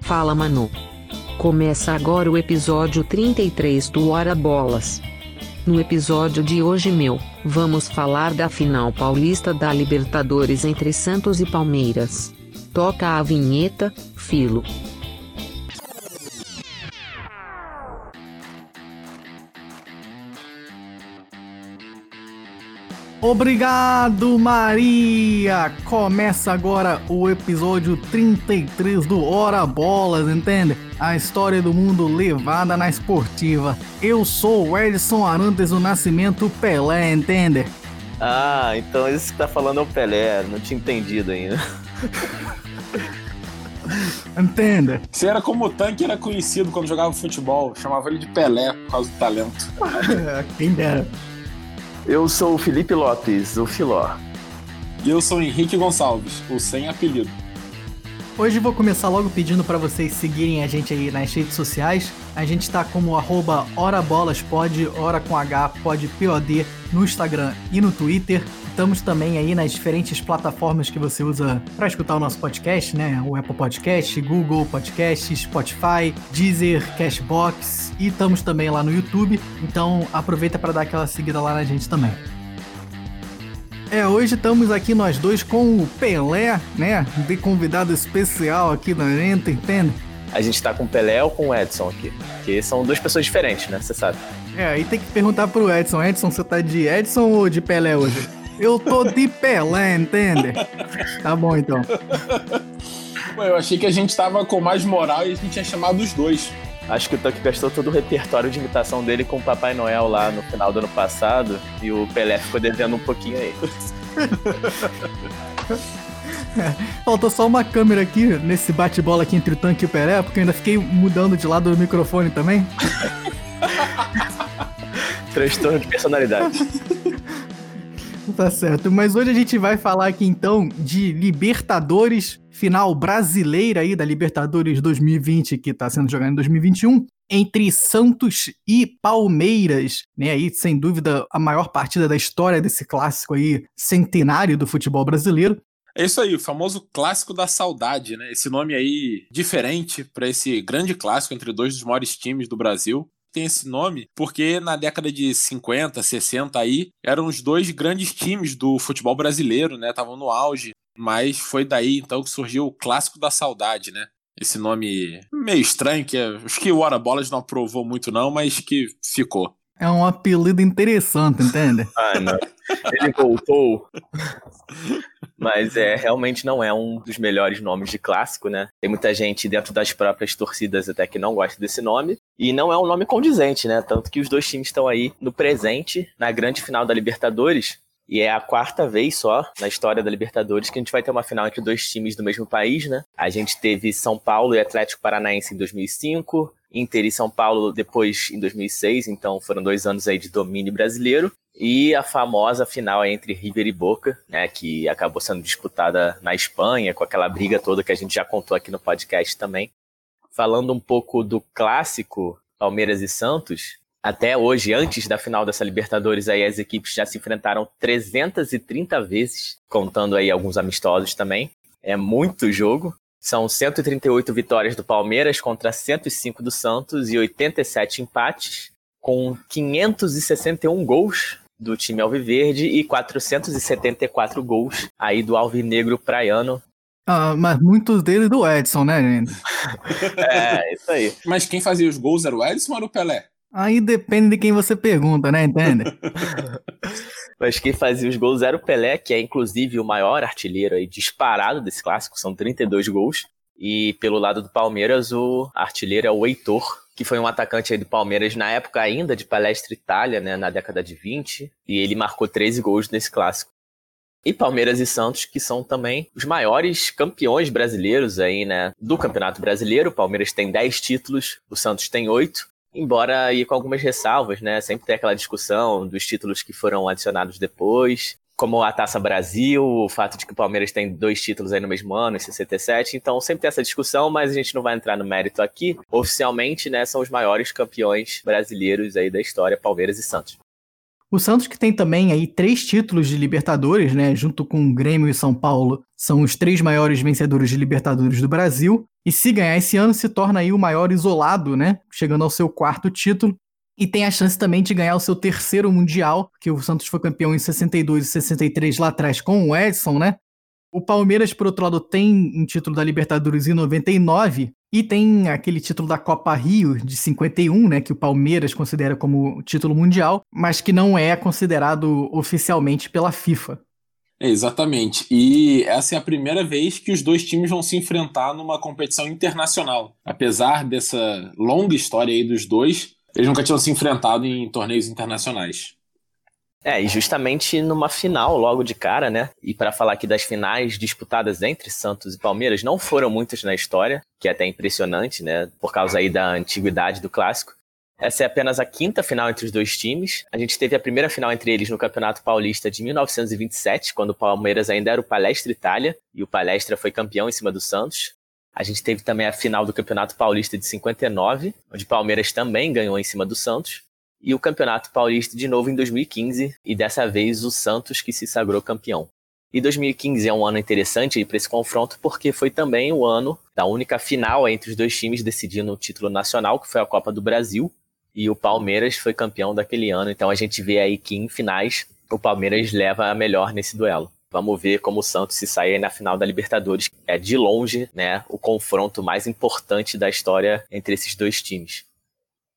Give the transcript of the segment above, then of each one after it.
Fala Manu. Começa agora o episódio 33 do Hora Bolas. No episódio de hoje, meu, vamos falar da final paulista da Libertadores entre Santos e Palmeiras. Toca a vinheta, Filo. Obrigado, Maria! Começa agora o episódio 33 do Hora Bolas, entende? A história do mundo levada na esportiva. Eu sou o Edson Arantes do Nascimento Pelé, entende? Ah, então esse que tá falando é o Pelé, não tinha entendido ainda. Entende? Você era como o tanque era conhecido quando jogava futebol, chamava ele de Pelé por causa do talento. Quem dera. Eu sou o Felipe Lopes, o Filó. E eu sou o Henrique Gonçalves, o sem apelido. Hoje vou começar logo pedindo para vocês seguirem a gente aí nas redes sociais. A gente tá como arroba horabolaspod, hora com H, pod, POD, no Instagram e no Twitter. Estamos também aí nas diferentes plataformas que você usa para escutar o nosso podcast, né? O Apple Podcast, Google Podcast, Spotify, Deezer, Cashbox e estamos também lá no YouTube. Então aproveita para dar aquela seguida lá na gente também. É, hoje estamos aqui nós dois com o Pelé, né? De convidado especial aqui da gente, entende? A gente tá com o Pelé ou com o Edson aqui? Porque são duas pessoas diferentes, né? Você sabe. É, aí tem que perguntar pro Edson. Edson, você tá de Edson ou de Pelé hoje? Eu tô de Pelé, entende? Tá bom então. Ué, eu achei que a gente tava com mais moral e a gente tinha chamado os dois. Acho que o Tuck gastou todo o repertório de imitação dele com o Papai Noel lá no final do ano passado e o Pelé ficou devendo um pouquinho aí. Faltou só uma câmera aqui nesse bate-bola aqui entre o tanque e o Pelé, porque eu ainda fiquei mudando de lado do microfone também. Transtorno de personalidade. Tá certo, mas hoje a gente vai falar aqui então de Libertadores, final brasileira aí da Libertadores 2020, que tá sendo jogada em 2021, entre Santos e Palmeiras, né? Aí, sem dúvida, a maior partida da história desse clássico aí, centenário do futebol brasileiro. É isso aí, o famoso clássico da saudade, né? Esse nome aí diferente para esse grande clássico entre dois dos maiores times do Brasil tem esse nome porque na década de 50, 60 aí, eram os dois grandes times do futebol brasileiro, né? Estavam no auge, mas foi daí então que surgiu o clássico da saudade, né? Esse nome meio estranho que é, acho que o Hora Bolas não aprovou muito não, mas que ficou. É um apelido interessante, entende? Ah, não. Ele voltou. Mas é, realmente não é um dos melhores nomes de clássico, né? Tem muita gente dentro das próprias torcidas até que não gosta desse nome. E não é um nome condizente, né? Tanto que os dois times estão aí no presente, na grande final da Libertadores. E é a quarta vez só na história da Libertadores que a gente vai ter uma final entre dois times do mesmo país, né? A gente teve São Paulo e Atlético Paranaense em 2005, Inter e São Paulo depois em 2006, então foram dois anos aí de domínio brasileiro. E a famosa final entre River e Boca, né, que acabou sendo disputada na Espanha, com aquela briga toda que a gente já contou aqui no podcast também. Falando um pouco do clássico Palmeiras e Santos, até hoje, antes da final dessa Libertadores, aí as equipes já se enfrentaram 330 vezes, contando aí alguns amistosos também. É muito jogo. São 138 vitórias do Palmeiras contra 105 do Santos e 87 empates, com 561 gols do time alviverde e 474 gols aí do alvinegro praiano. Ah, mas muitos deles do Edson, né, gente? é, isso aí. Mas quem fazia os gols era o Edson ou era o Pelé? Aí depende de quem você pergunta, né, entende? Mas quem fazia os gols era o Pelé, que é inclusive o maior artilheiro aí disparado desse clássico, são 32 gols. E pelo lado do Palmeiras, o artilheiro é o Heitor, que foi um atacante aí do Palmeiras na época ainda de Palestra Itália, né, na década de 20, e ele marcou 13 gols nesse clássico. E Palmeiras e Santos, que são também os maiores campeões brasileiros aí, né, do Campeonato Brasileiro. O Palmeiras tem 10 títulos, o Santos tem 8, embora aí com algumas ressalvas, né? Sempre tem aquela discussão dos títulos que foram adicionados depois, como a Taça Brasil, o fato de que o Palmeiras tem dois títulos aí no mesmo ano, em 67, então sempre tem essa discussão, mas a gente não vai entrar no mérito aqui. Oficialmente, né, são os maiores campeões brasileiros aí da história, Palmeiras e Santos. O Santos que tem também aí três títulos de Libertadores, né, junto com o Grêmio e São Paulo, são os três maiores vencedores de Libertadores do Brasil. E se ganhar esse ano, se torna aí o maior isolado, né, chegando ao seu quarto título. E tem a chance também de ganhar o seu terceiro Mundial, que o Santos foi campeão em 62 e 63 lá atrás com o Edson, né? O Palmeiras, por outro lado, tem um título da Libertadores em 99 e tem aquele título da Copa Rio de 51, né, que o Palmeiras considera como título mundial, mas que não é considerado oficialmente pela FIFA. É, exatamente. E essa é a primeira vez que os dois times vão se enfrentar numa competição internacional. Apesar dessa longa história aí dos dois, eles nunca tinham se enfrentado em torneios internacionais. É, e justamente numa final logo de cara, né? E para falar aqui das finais disputadas entre Santos e Palmeiras, não foram muitas na história, que é até impressionante, né? Por causa aí da antiguidade do clássico. Essa é apenas a quinta final entre os dois times. A gente teve a primeira final entre eles no Campeonato Paulista de 1927, quando o Palmeiras ainda era o Palestra Itália e o Palestra foi campeão em cima do Santos. A gente teve também a final do Campeonato Paulista de 59, onde o Palmeiras também ganhou em cima do Santos e o Campeonato Paulista de novo em 2015, e dessa vez o Santos que se sagrou campeão. E 2015 é um ano interessante para esse confronto porque foi também o ano da única final entre os dois times decidindo o título nacional, que foi a Copa do Brasil, e o Palmeiras foi campeão daquele ano. Então a gente vê aí que em finais o Palmeiras leva a melhor nesse duelo. Vamos ver como o Santos se sai na final da Libertadores. É de longe, né, o confronto mais importante da história entre esses dois times.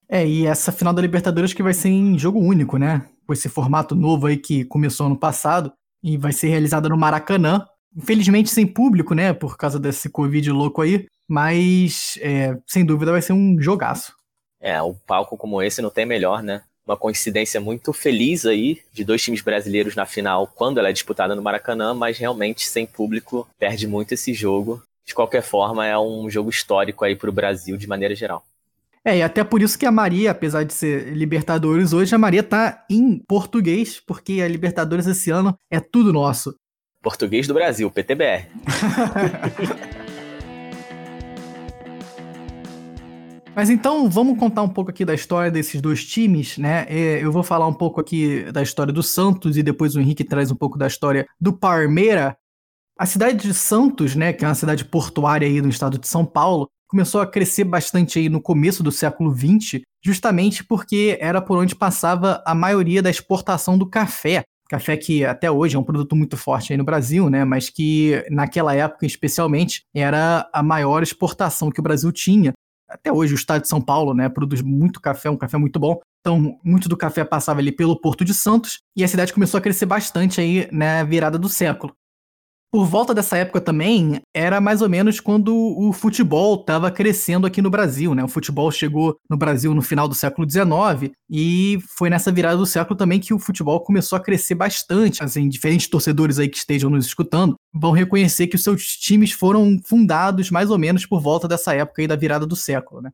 É, e essa final da Libertadores que vai ser em jogo único, né? Com esse formato novo aí que começou ano passado e vai ser realizada no Maracanã. Infelizmente sem público, né? Por causa desse Covid louco aí. Mas, é, sem dúvida, vai ser um jogaço. É, um palco como esse não tem melhor, né? Uma coincidência muito feliz aí de dois times brasileiros na final quando ela é disputada no Maracanã, mas realmente sem público perde muito esse jogo. De qualquer forma, é um jogo histórico aí para o Brasil de maneira geral. É, e até por isso que a Maria, apesar de ser Libertadores hoje, a Maria tá em português, porque a Libertadores esse ano é tudo nosso. Português do Brasil, PTBR. Mas então, vamos contar um pouco aqui da história desses dois times, né? É, eu vou falar um pouco aqui da história do Santos e depois o Henrique traz um pouco da história do Parmeira. A cidade de Santos, né, que é uma cidade portuária aí no estado de São Paulo, começou a crescer bastante aí no começo do século XX, justamente porque era por onde passava a maioria da exportação do café. Café que até hoje é um produto muito forte aí no Brasil, né? Mas que naquela época, especialmente, era a maior exportação que o Brasil tinha. Até hoje, o estado de São Paulo, né, produz muito café, um café muito bom. Então, muito do café passava ali pelo Porto de Santos e a cidade começou a crescer bastante aí na virada do século. Por volta dessa época também, era mais ou menos quando o futebol estava crescendo aqui no Brasil, né? O futebol chegou no Brasil no final do século XIX e foi nessa virada do século também que o futebol começou a crescer bastante. Assim, diferentes torcedores aí que estejam nos escutando vão reconhecer que os seus times foram fundados mais ou menos por volta dessa época aí da virada do século, né?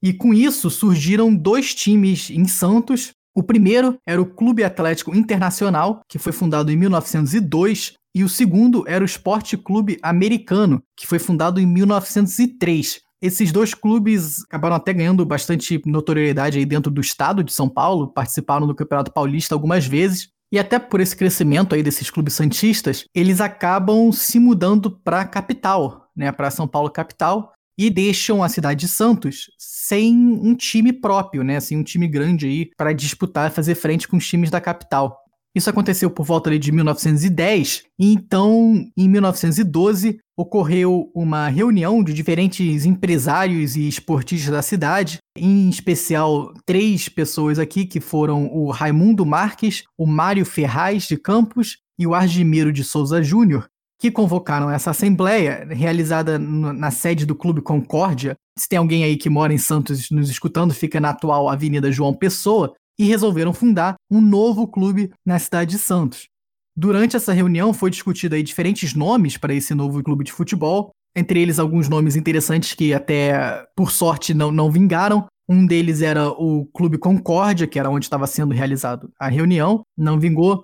E com isso surgiram dois times em Santos o primeiro era o Clube Atlético Internacional, que foi fundado em 1902, e o segundo era o Esporte Clube Americano, que foi fundado em 1903. Esses dois clubes acabaram até ganhando bastante notoriedade aí dentro do estado de São Paulo, participaram do Campeonato Paulista algumas vezes, e até por esse crescimento aí desses clubes santistas, eles acabam se mudando para a capital, né, para São Paulo capital, e deixam a cidade de Santos sem um time próprio, né, sem um time grande aí para disputar, fazer frente com os times da capital. Isso aconteceu por volta de 1910, e então, em 1912, ocorreu uma reunião de diferentes empresários e esportistas da cidade, em especial três pessoas aqui, que foram o Raimundo Marques, o Mário Ferraz de Campos e o Argimiro de Souza Júnior, que convocaram essa assembleia, realizada na sede do Clube Concórdia. Se tem alguém aí que mora em Santos nos escutando, fica na atual Avenida João Pessoa, e resolveram fundar um novo clube na cidade de Santos. Durante essa reunião foi discutido aí diferentes nomes para esse novo clube de futebol, entre eles alguns nomes interessantes que até por sorte não, não vingaram. Um deles era o Clube Concórdia, que era onde estava sendo realizado a reunião, não vingou.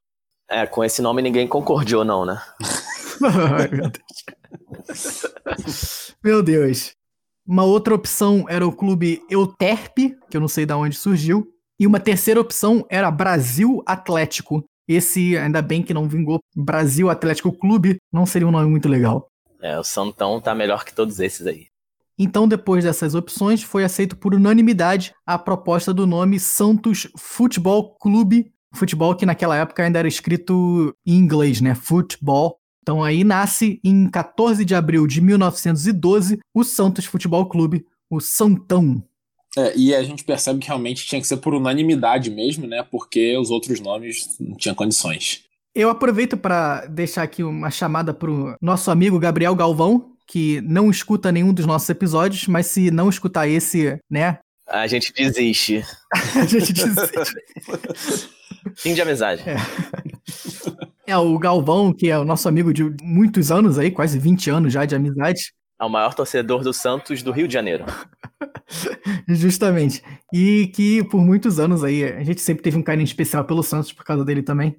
É, com esse nome ninguém concordou não, né? meu Deus. meu Deus. Uma outra opção era o clube Euterpe, que eu não sei de onde surgiu. E uma terceira opção era Brasil Atlético. Esse, ainda bem que não vingou, Brasil Atlético Clube, não seria um nome muito legal. É, o Santão tá melhor que todos esses aí. Então, depois dessas opções, foi aceito por unanimidade a proposta do nome Santos Futebol Clube. Futebol que naquela época ainda era escrito em inglês, né? Futebol. Então aí nasce em 14 de abril de 1912 o Santos Futebol Clube, o Santão. É, e a gente percebe que realmente tinha que ser por unanimidade mesmo, né? Porque os outros nomes não tinham condições. Eu aproveito para deixar aqui uma chamada pro nosso amigo Gabriel Galvão, que não escuta nenhum dos nossos episódios, mas se não escutar esse, né? A gente desiste. a gente desiste. Fim de amizade. É. é. o Galvão, que é o nosso amigo de muitos anos aí, quase 20 anos já de amizade. É o maior torcedor do Santos do Rio de Janeiro. Justamente. E que por muitos anos aí, a gente sempre teve um carinho especial pelo Santos por causa dele também.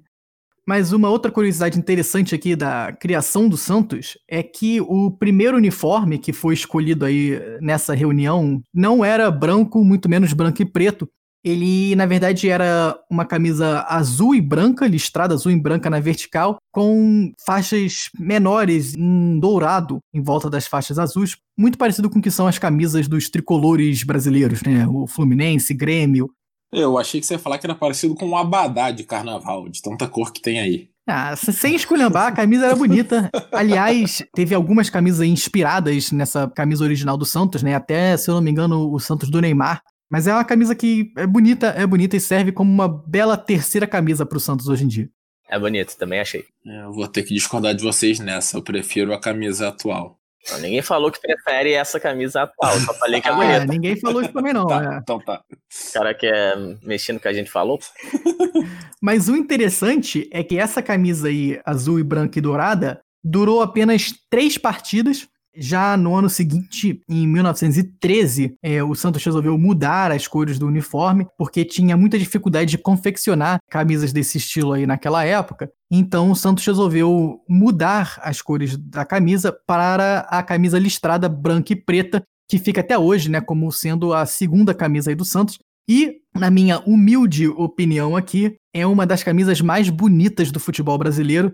Mas uma outra curiosidade interessante aqui da criação do Santos é que o primeiro uniforme que foi escolhido aí nessa reunião não era branco, muito menos branco e preto. Ele, na verdade, era uma camisa azul e branca, listrada azul e branca na vertical, com faixas menores em dourado em volta das faixas azuis, muito parecido com o que são as camisas dos tricolores brasileiros, né? O Fluminense, Grêmio, eu achei que você ia falar que era parecido com um abadá de carnaval, de tanta cor que tem aí. Ah, sem esculhambar, a camisa era bonita. Aliás, teve algumas camisas inspiradas nessa camisa original do Santos, né? Até, se eu não me engano, o Santos do Neymar. Mas é uma camisa que é bonita, é bonita e serve como uma bela terceira camisa pro Santos hoje em dia. É bonito, também achei. É, eu vou ter que discordar de vocês nessa. Eu prefiro a camisa atual. Não, ninguém falou que prefere essa camisa atual, só falei que é bonita. É, ninguém falou isso também não. tá, é. Então tá. O cara quer mexer no que a gente falou. Mas o interessante é que essa camisa aí, azul e branca e dourada, durou apenas três partidas já no ano seguinte, em 1913, é, o Santos resolveu mudar as cores do uniforme, porque tinha muita dificuldade de confeccionar camisas desse estilo aí naquela época. Então o Santos resolveu mudar as cores da camisa para a camisa listrada branca e preta, que fica até hoje, né, como sendo a segunda camisa aí do Santos. E, na minha humilde opinião aqui, é uma das camisas mais bonitas do futebol brasileiro.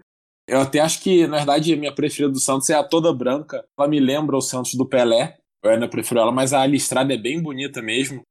Eu até acho que, na verdade, a minha preferida do Santos é a toda branca. Ela me lembra o Santos do Pelé. Eu ainda prefiro ela, mas a listrada é bem bonita mesmo.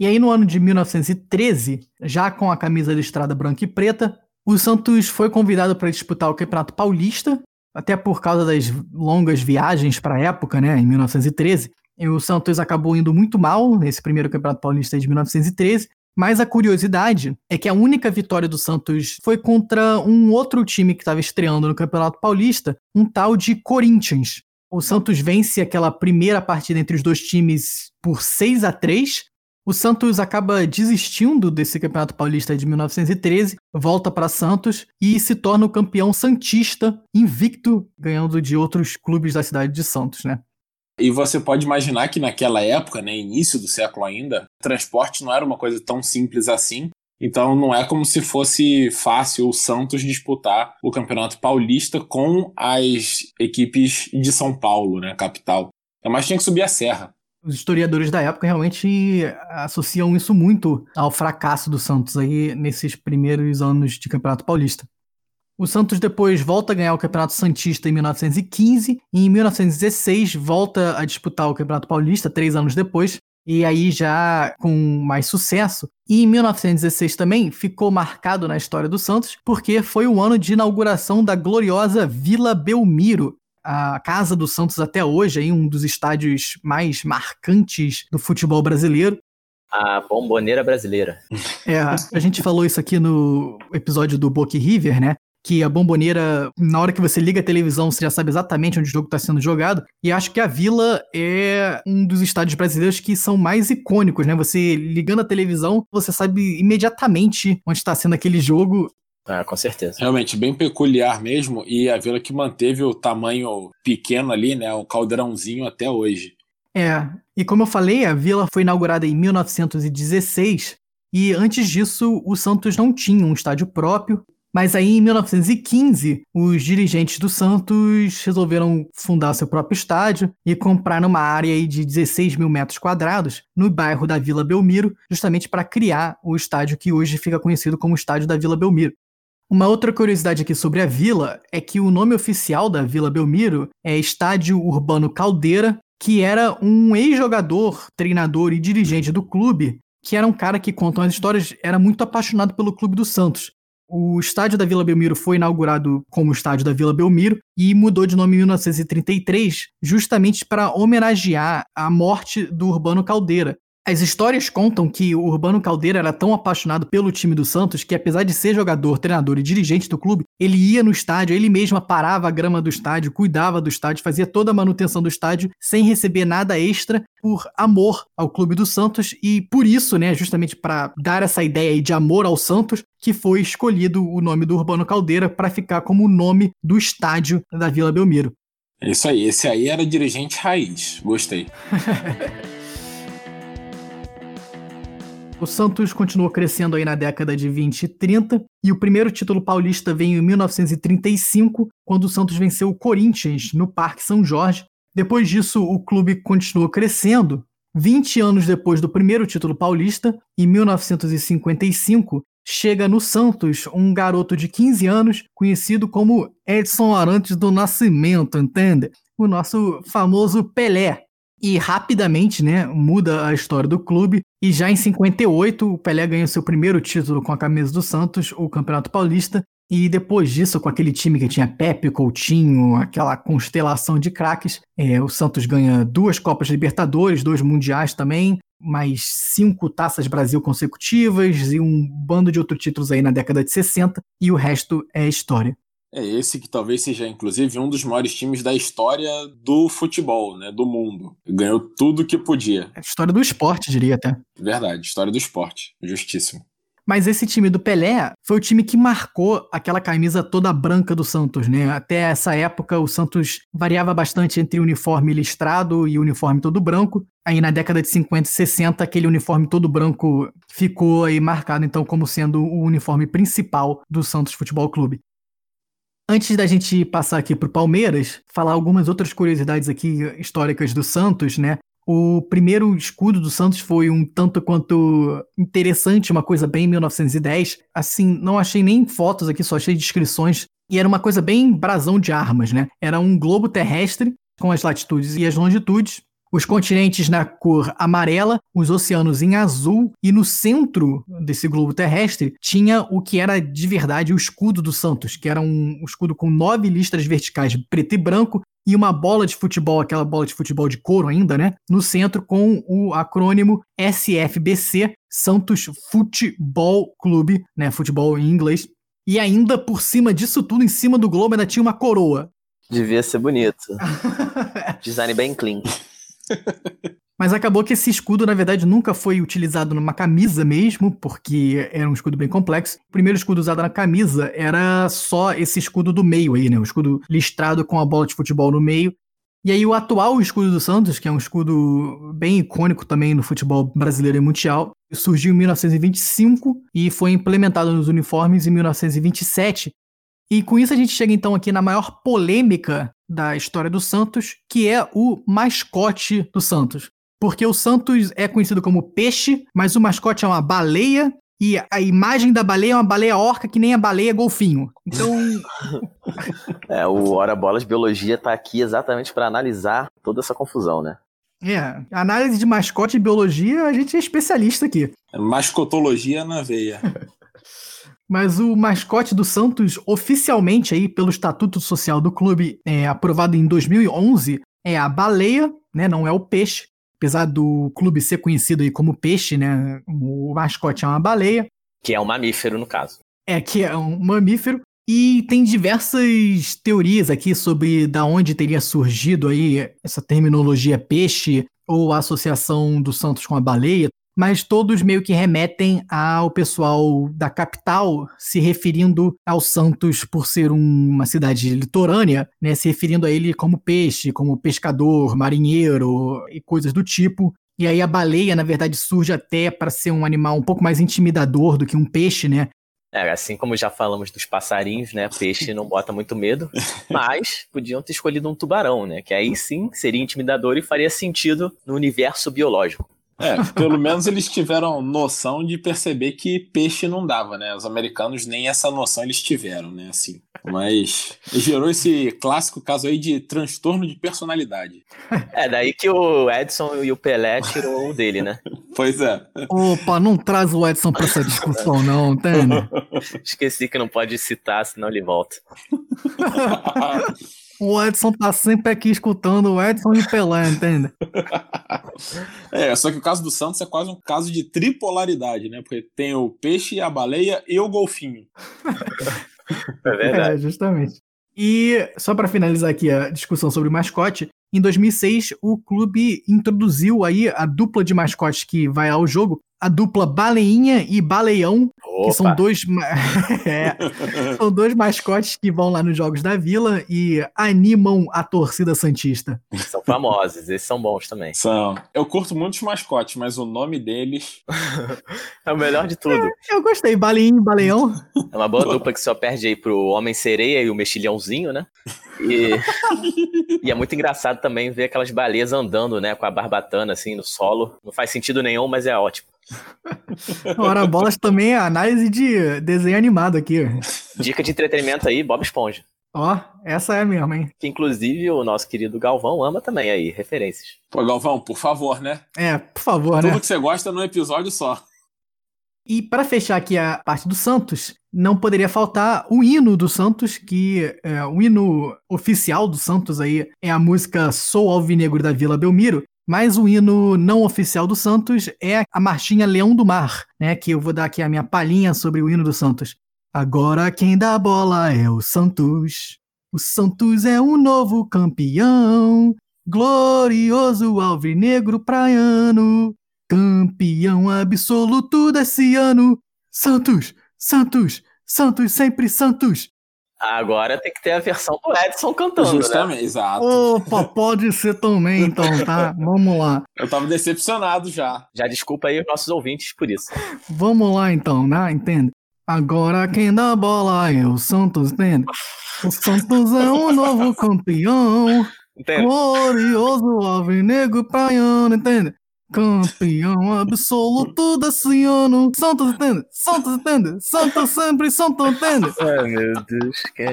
E aí, no ano de 1913, já com a camisa listrada branca e preta, o Santos foi convidado para disputar o Campeonato Paulista, até por causa das longas viagens para a época, né, em 1913. E o Santos acabou indo muito mal nesse primeiro Campeonato Paulista de 1913, mas a curiosidade é que a única vitória do Santos foi contra um outro time que estava estreando no Campeonato Paulista, um tal de Corinthians. O Santos vence aquela primeira partida entre os dois times por 6 a 3. O Santos acaba desistindo desse Campeonato Paulista de 1913, volta para Santos e se torna o campeão santista, invicto, ganhando de outros clubes da cidade de Santos, né? E você pode imaginar que naquela época, né, início do século ainda, transporte não era uma coisa tão simples assim. Então não é como se fosse fácil o Santos disputar o Campeonato Paulista com as equipes de São Paulo, né, capital. Mas tinha que subir a serra. Os historiadores da época realmente associam isso muito ao fracasso do Santos aí nesses primeiros anos de Campeonato Paulista. O Santos depois volta a ganhar o Campeonato Santista em 1915 e em 1916 volta a disputar o Campeonato Paulista, três anos depois, e aí já com mais sucesso. E em 1916 também ficou marcado na história do Santos, porque foi o ano de inauguração da gloriosa Vila Belmiro, a casa do Santos até hoje, aí um dos estádios mais marcantes do futebol brasileiro. A bomboneira brasileira. É, a gente falou isso aqui no episódio do Boca River, né? Que a bomboneira, na hora que você liga a televisão, você já sabe exatamente onde o jogo está sendo jogado. E acho que a Vila é um dos estádios brasileiros que são mais icônicos, né? Você ligando a televisão, você sabe imediatamente onde está sendo aquele jogo. Ah, com certeza. Realmente, bem peculiar mesmo. E a Vila que manteve o tamanho pequeno ali, né? O caldeirãozinho até hoje. É. E como eu falei, a Vila foi inaugurada em 1916. E antes disso, o Santos não tinha um estádio próprio. Mas aí, em 1915, os dirigentes do Santos resolveram fundar seu próprio estádio e comprar uma área de 16 mil metros quadrados no bairro da Vila Belmiro, justamente para criar o estádio que hoje fica conhecido como Estádio da Vila Belmiro. Uma outra curiosidade aqui sobre a vila é que o nome oficial da Vila Belmiro é Estádio Urbano Caldeira, que era um ex-jogador, treinador e dirigente do clube, que era um cara que, contam as histórias, era muito apaixonado pelo Clube do Santos. O estádio da Vila Belmiro foi inaugurado como estádio da Vila Belmiro e mudou de nome em 1933, justamente para homenagear a morte do Urbano Caldeira, as histórias contam que o Urbano Caldeira era tão apaixonado pelo time do Santos que, apesar de ser jogador, treinador e dirigente do clube, ele ia no estádio, ele mesmo parava a grama do estádio, cuidava do estádio, fazia toda a manutenção do estádio sem receber nada extra por amor ao clube do Santos e por isso, né, justamente para dar essa ideia de amor ao Santos, que foi escolhido o nome do Urbano Caldeira para ficar como o nome do estádio da Vila Belmiro. É isso aí, esse aí era dirigente raiz. Gostei. O Santos continuou crescendo aí na década de 20 e 30, e o primeiro título paulista veio em 1935, quando o Santos venceu o Corinthians no Parque São Jorge. Depois disso, o clube continuou crescendo. 20 anos depois do primeiro título paulista, em 1955, chega no Santos um garoto de 15 anos conhecido como Edson Arantes do Nascimento, entende? O nosso famoso Pelé, e rapidamente, né, muda a história do clube. E já em 58, o Pelé ganha seu primeiro título com a camisa do Santos, o Campeonato Paulista. E depois disso, com aquele time que tinha Pepe, Coutinho, aquela constelação de craques, é, o Santos ganha duas Copas Libertadores, dois Mundiais também, mais cinco Taças Brasil consecutivas e um bando de outros títulos aí na década de 60, e o resto é história. É esse que talvez seja, inclusive, um dos maiores times da história do futebol, né? Do mundo. Ganhou tudo que podia. É história do esporte, diria até. Verdade, história do esporte. Justíssimo. Mas esse time do Pelé foi o time que marcou aquela camisa toda branca do Santos, né? Até essa época o Santos variava bastante entre uniforme listrado e uniforme todo branco. Aí na década de 50 e 60 aquele uniforme todo branco ficou aí marcado então como sendo o uniforme principal do Santos Futebol Clube. Antes da gente passar aqui para o Palmeiras, falar algumas outras curiosidades aqui históricas do Santos, né? O primeiro escudo do Santos foi um tanto quanto interessante, uma coisa bem 1910. Assim, não achei nem fotos aqui, só achei descrições. E era uma coisa bem brasão de armas, né? Era um globo terrestre com as latitudes e as longitudes, os continentes na cor amarela, os oceanos em azul, e no centro desse globo terrestre tinha o que era de verdade o escudo do Santos, que era um escudo com nove listras verticais preto e branco e uma bola de futebol, aquela bola de futebol de couro ainda, né? No centro com o acrônimo SFBC, Santos Futebol Clube, né? Futebol em inglês. E ainda por cima disso tudo, em cima do globo ainda tinha uma coroa. Devia ser bonito. Design bem clean. Mas acabou que esse escudo, na verdade, nunca foi utilizado numa camisa mesmo, porque era um escudo bem complexo. O primeiro escudo usado na camisa era só esse escudo do meio aí, né? O escudo listrado com a bola de futebol no meio. E aí o atual escudo do Santos, que é um escudo bem icônico também no futebol brasileiro e mundial, surgiu em 1925 e foi implementado nos uniformes em 1927. E com isso a gente chega então aqui na maior polêmica da história do Santos, que é o mascote do Santos. Porque o Santos é conhecido como peixe, mas o mascote é uma baleia e a imagem da baleia é uma baleia orca que nem a baleia golfinho. Então. é, o Hora Bolas Biologia tá aqui exatamente para analisar toda essa confusão, né? É, análise de mascote e biologia, a gente é especialista aqui. Mascotologia na veia. Mas o mascote do Santos, oficialmente aí pelo Estatuto Social do clube, é, aprovado em 2011, é a baleia, né? Não é o peixe. Apesar do clube ser conhecido aí como peixe, né? O mascote é uma baleia. Que é um mamífero, no caso. É, que é um mamífero. E tem diversas teorias aqui sobre da onde teria surgido aí essa terminologia peixe ou a associação do Santos com a baleia mas todos meio que remetem ao pessoal da capital se referindo ao Santos por ser um, uma cidade litorânea, né, se referindo a ele como peixe, como pescador, marinheiro e coisas do tipo. E aí a baleia, na verdade, surge até para ser um animal um pouco mais intimidador do que um peixe, né? É, assim como já falamos dos passarinhos, né? Peixe não bota muito medo, mas podiam ter escolhido um tubarão, né? Que aí sim seria intimidador e faria sentido no universo biológico. É, pelo menos eles tiveram noção de perceber que peixe não dava, né? Os americanos nem essa noção eles tiveram, né? Assim. Mas gerou esse clássico caso aí de transtorno de personalidade. É, daí que o Edson e o Pelé tirou o dele, né? Pois é. Opa, não traz o Edson pra essa discussão, não, entende? Esqueci que não pode citar, senão ele volta. O Edson tá sempre aqui escutando o Edson e Pelé, entende? É, só que o caso do Santos é quase um caso de tripolaridade, né? Porque tem o peixe, a baleia e o golfinho. É verdade. É, justamente. E só para finalizar aqui a discussão sobre o mascote, em 2006 o clube introduziu aí a dupla de mascotes que vai ao jogo, a dupla Baleinha e Baleião, Opa. que são dois, é, são dois mascotes que vão lá nos jogos da Vila e animam a torcida santista. São famosos, esses são bons também. São. Eu curto muito os mascotes, mas o nome deles. É o melhor de tudo. Eu gostei, Baleinha e Baleião. É uma boa dupla que só perde aí pro Homem-Sereia e o Mexilhãozinho, né? E... e é muito engraçado também ver aquelas baleias andando, né? Com a barbatana, assim, no solo. Não faz sentido nenhum, mas é ótimo. Ora, bolas também é análise de desenho animado aqui. Dica de entretenimento aí, Bob Esponja. Ó, essa é mesmo, hein? Que inclusive o nosso querido Galvão ama também aí, referências. Pô, Galvão, por favor, né? É, por favor, né? Tudo que você gosta num episódio só. E para fechar aqui a parte do Santos, não poderia faltar o hino do Santos, que é, o hino oficial do Santos aí é a música Sou Alvinegro da Vila Belmiro, mas o hino não oficial do Santos é a marchinha Leão do Mar, né? Que eu vou dar aqui a minha palhinha sobre o hino do Santos. Agora quem dá a bola é o Santos. O Santos é um novo campeão, glorioso alvinegro praiano. Campeão absoluto desse ano. Santos, Santos, Santos, sempre Santos. Agora tem que ter a versão do Edson cantando, né? Justamente, exato. Opa, pode ser também, então, tá? Vamos lá. Eu tava decepcionado já. Já desculpa aí os nossos ouvintes por isso. Vamos lá, então, né? Entende? Agora quem dá a bola é o Santos, entende? O Santos é um novo campeão. Entende? Glorioso alvinegro praiano, entende? Campeão absoluto desse ano. Santos, entende? Santos, entende? Santos sempre, Santos, entende? Ai, meu Deus, que...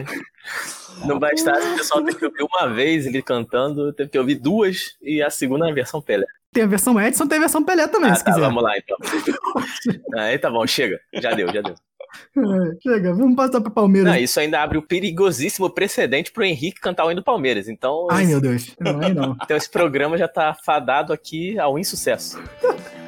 Não bastasse o pessoal ter que ouvir uma vez ele cantando, teve que ouvir duas e a segunda na versão Pelé. Tem a versão Edson, tem a versão Pelé também, Ah, se tá, quiser. vamos lá então. Aí tá bom, chega. Já deu, já deu. É, chega, vamos passar pro Palmeiras. Não, isso ainda abre o perigosíssimo precedente pro Henrique cantar o hino do Palmeiras. Então, Ai, esse, meu Deus. Não, aí não. então esse programa já tá fadado aqui ao insucesso.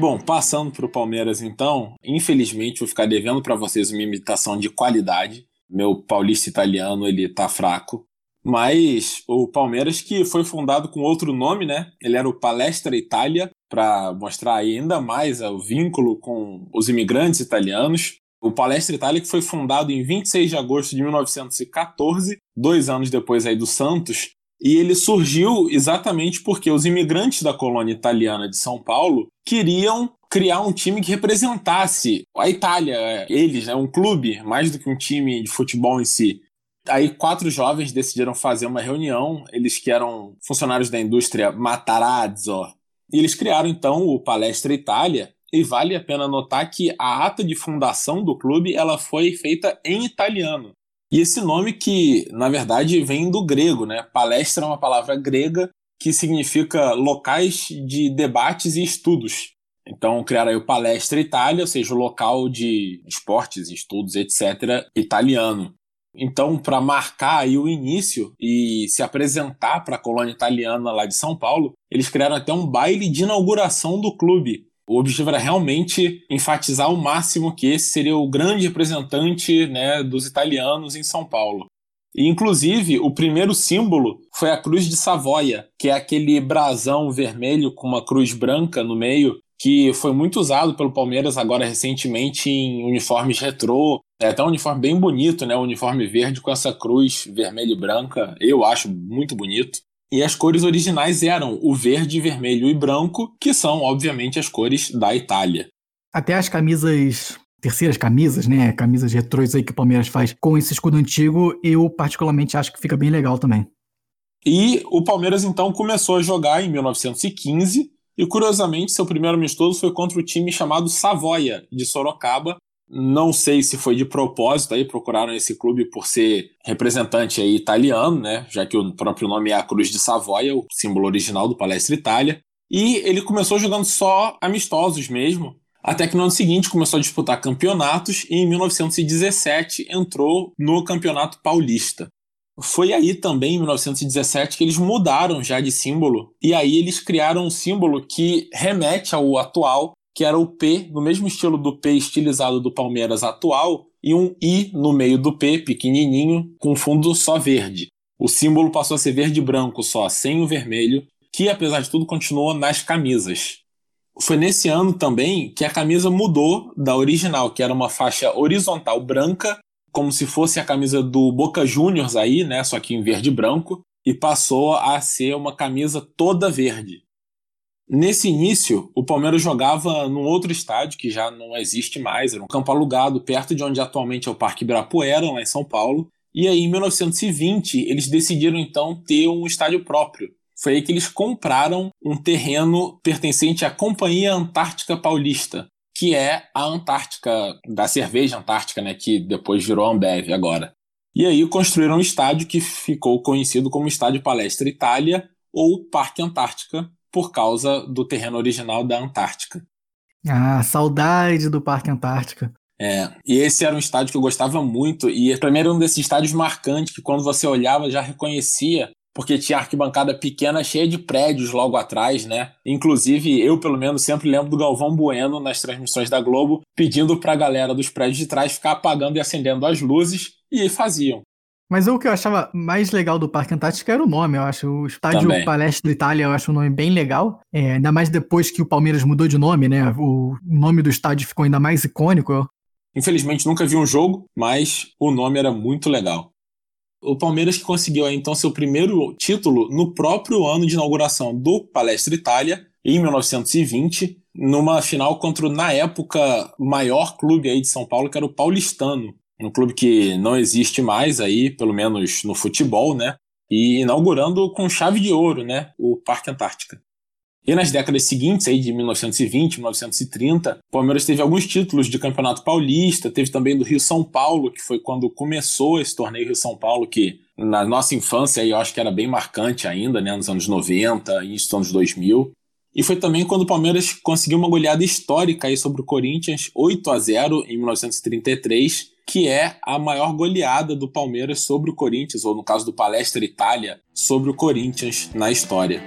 Bom, passando pro Palmeiras então, infelizmente vou ficar devendo para vocês uma imitação de qualidade. Meu paulista italiano, ele tá fraco. Mas o Palmeiras que foi fundado com outro nome, né? Ele era o Palestra Itália, para mostrar ainda mais o vínculo com os imigrantes italianos. O Palestra Itália foi fundado em 26 de agosto de 1914, dois anos depois aí do Santos, e ele surgiu exatamente porque os imigrantes da colônia italiana de São Paulo queriam criar um time que representasse a Itália, eles, né, um clube, mais do que um time de futebol em si. Aí quatro jovens decidiram fazer uma reunião, eles que eram funcionários da indústria Matarazzo, e eles criaram então o Palestra Itália, e vale a pena notar que a ata de fundação do clube ela foi feita em italiano. E esse nome que, na verdade, vem do grego, né? Palestra é uma palavra grega que significa locais de debates e estudos. Então criaram aí o Palestra Itália, ou seja, o local de esportes, estudos, etc., italiano. Então, para marcar aí o início e se apresentar para a colônia italiana lá de São Paulo, eles criaram até um baile de inauguração do clube. O objetivo era realmente enfatizar ao máximo que esse seria o grande representante né, dos italianos em São Paulo. E, inclusive, o primeiro símbolo foi a Cruz de Savoia, que é aquele brasão vermelho com uma cruz branca no meio, que foi muito usado pelo Palmeiras agora recentemente em uniformes retrô. É até um uniforme bem bonito, né? Um uniforme verde com essa cruz vermelha e branca. Eu acho muito bonito. E as cores originais eram o verde, vermelho e branco, que são, obviamente, as cores da Itália. Até as camisas terceiras camisas, né? Camisas retrôs aí que o Palmeiras faz com esse escudo antigo, eu particularmente acho que fica bem legal também. E o Palmeiras então começou a jogar em 1915 e curiosamente seu primeiro amistoso foi contra o time chamado Savoia de Sorocaba. Não sei se foi de propósito aí procuraram esse clube por ser representante aí italiano, né? Já que o próprio nome é a Cruz de Savoia, o símbolo original do Palestra Itália. E ele começou jogando só amistosos mesmo. Até que no ano seguinte começou a disputar campeonatos e em 1917 entrou no Campeonato Paulista. Foi aí também, em 1917, que eles mudaram já de símbolo e aí eles criaram um símbolo que remete ao atual, que era o P, no mesmo estilo do P estilizado do Palmeiras atual, e um I no meio do P, pequenininho, com fundo só verde. O símbolo passou a ser verde e branco só, sem o vermelho, que apesar de tudo continuou nas camisas. Foi nesse ano também que a camisa mudou da original, que era uma faixa horizontal branca, como se fosse a camisa do Boca Juniors aí, né, só que em verde e branco, e passou a ser uma camisa toda verde. Nesse início, o Palmeiras jogava num outro estádio que já não existe mais, era um campo alugado perto de onde atualmente é o Parque Ibirapuera, lá em São Paulo. E aí, em 1920, eles decidiram então ter um estádio próprio foi aí que eles compraram um terreno pertencente à Companhia Antártica Paulista, que é a Antártica, da cerveja Antártica, né, que depois virou Ambev agora. E aí construíram um estádio que ficou conhecido como Estádio Palestra Itália ou Parque Antártica, por causa do terreno original da Antártica. Ah, saudade do Parque Antártica. É, e esse era um estádio que eu gostava muito, e para mim era um desses estádios marcantes que quando você olhava já reconhecia porque tinha arquibancada pequena cheia de prédios logo atrás, né? Inclusive, eu pelo menos sempre lembro do Galvão Bueno nas transmissões da Globo pedindo para a galera dos prédios de trás ficar apagando e acendendo as luzes, e faziam. Mas o que eu achava mais legal do Parque Antártico era o nome, eu acho. O Estádio Também. Palestra Itália, eu acho um nome bem legal. É, ainda mais depois que o Palmeiras mudou de nome, né? O nome do estádio ficou ainda mais icônico. Infelizmente nunca vi um jogo, mas o nome era muito legal. O Palmeiras que conseguiu então seu primeiro título no próprio ano de inauguração do Palestra Itália, em 1920, numa final contra o, na época, maior clube aí de São Paulo, que era o Paulistano. Um clube que não existe mais aí, pelo menos no futebol, né? E inaugurando com chave de ouro, né? O Parque Antártica. E nas décadas seguintes, aí de 1920, 1930, o Palmeiras teve alguns títulos de Campeonato Paulista, teve também do Rio São Paulo, que foi quando começou esse torneio Rio São Paulo, que na nossa infância eu acho que era bem marcante ainda, né, nos anos 90, início dos anos 2000. E foi também quando o Palmeiras conseguiu uma goleada histórica aí sobre o Corinthians, 8 a 0 em 1933, que é a maior goleada do Palmeiras sobre o Corinthians, ou no caso do Palestra Itália, sobre o Corinthians na história.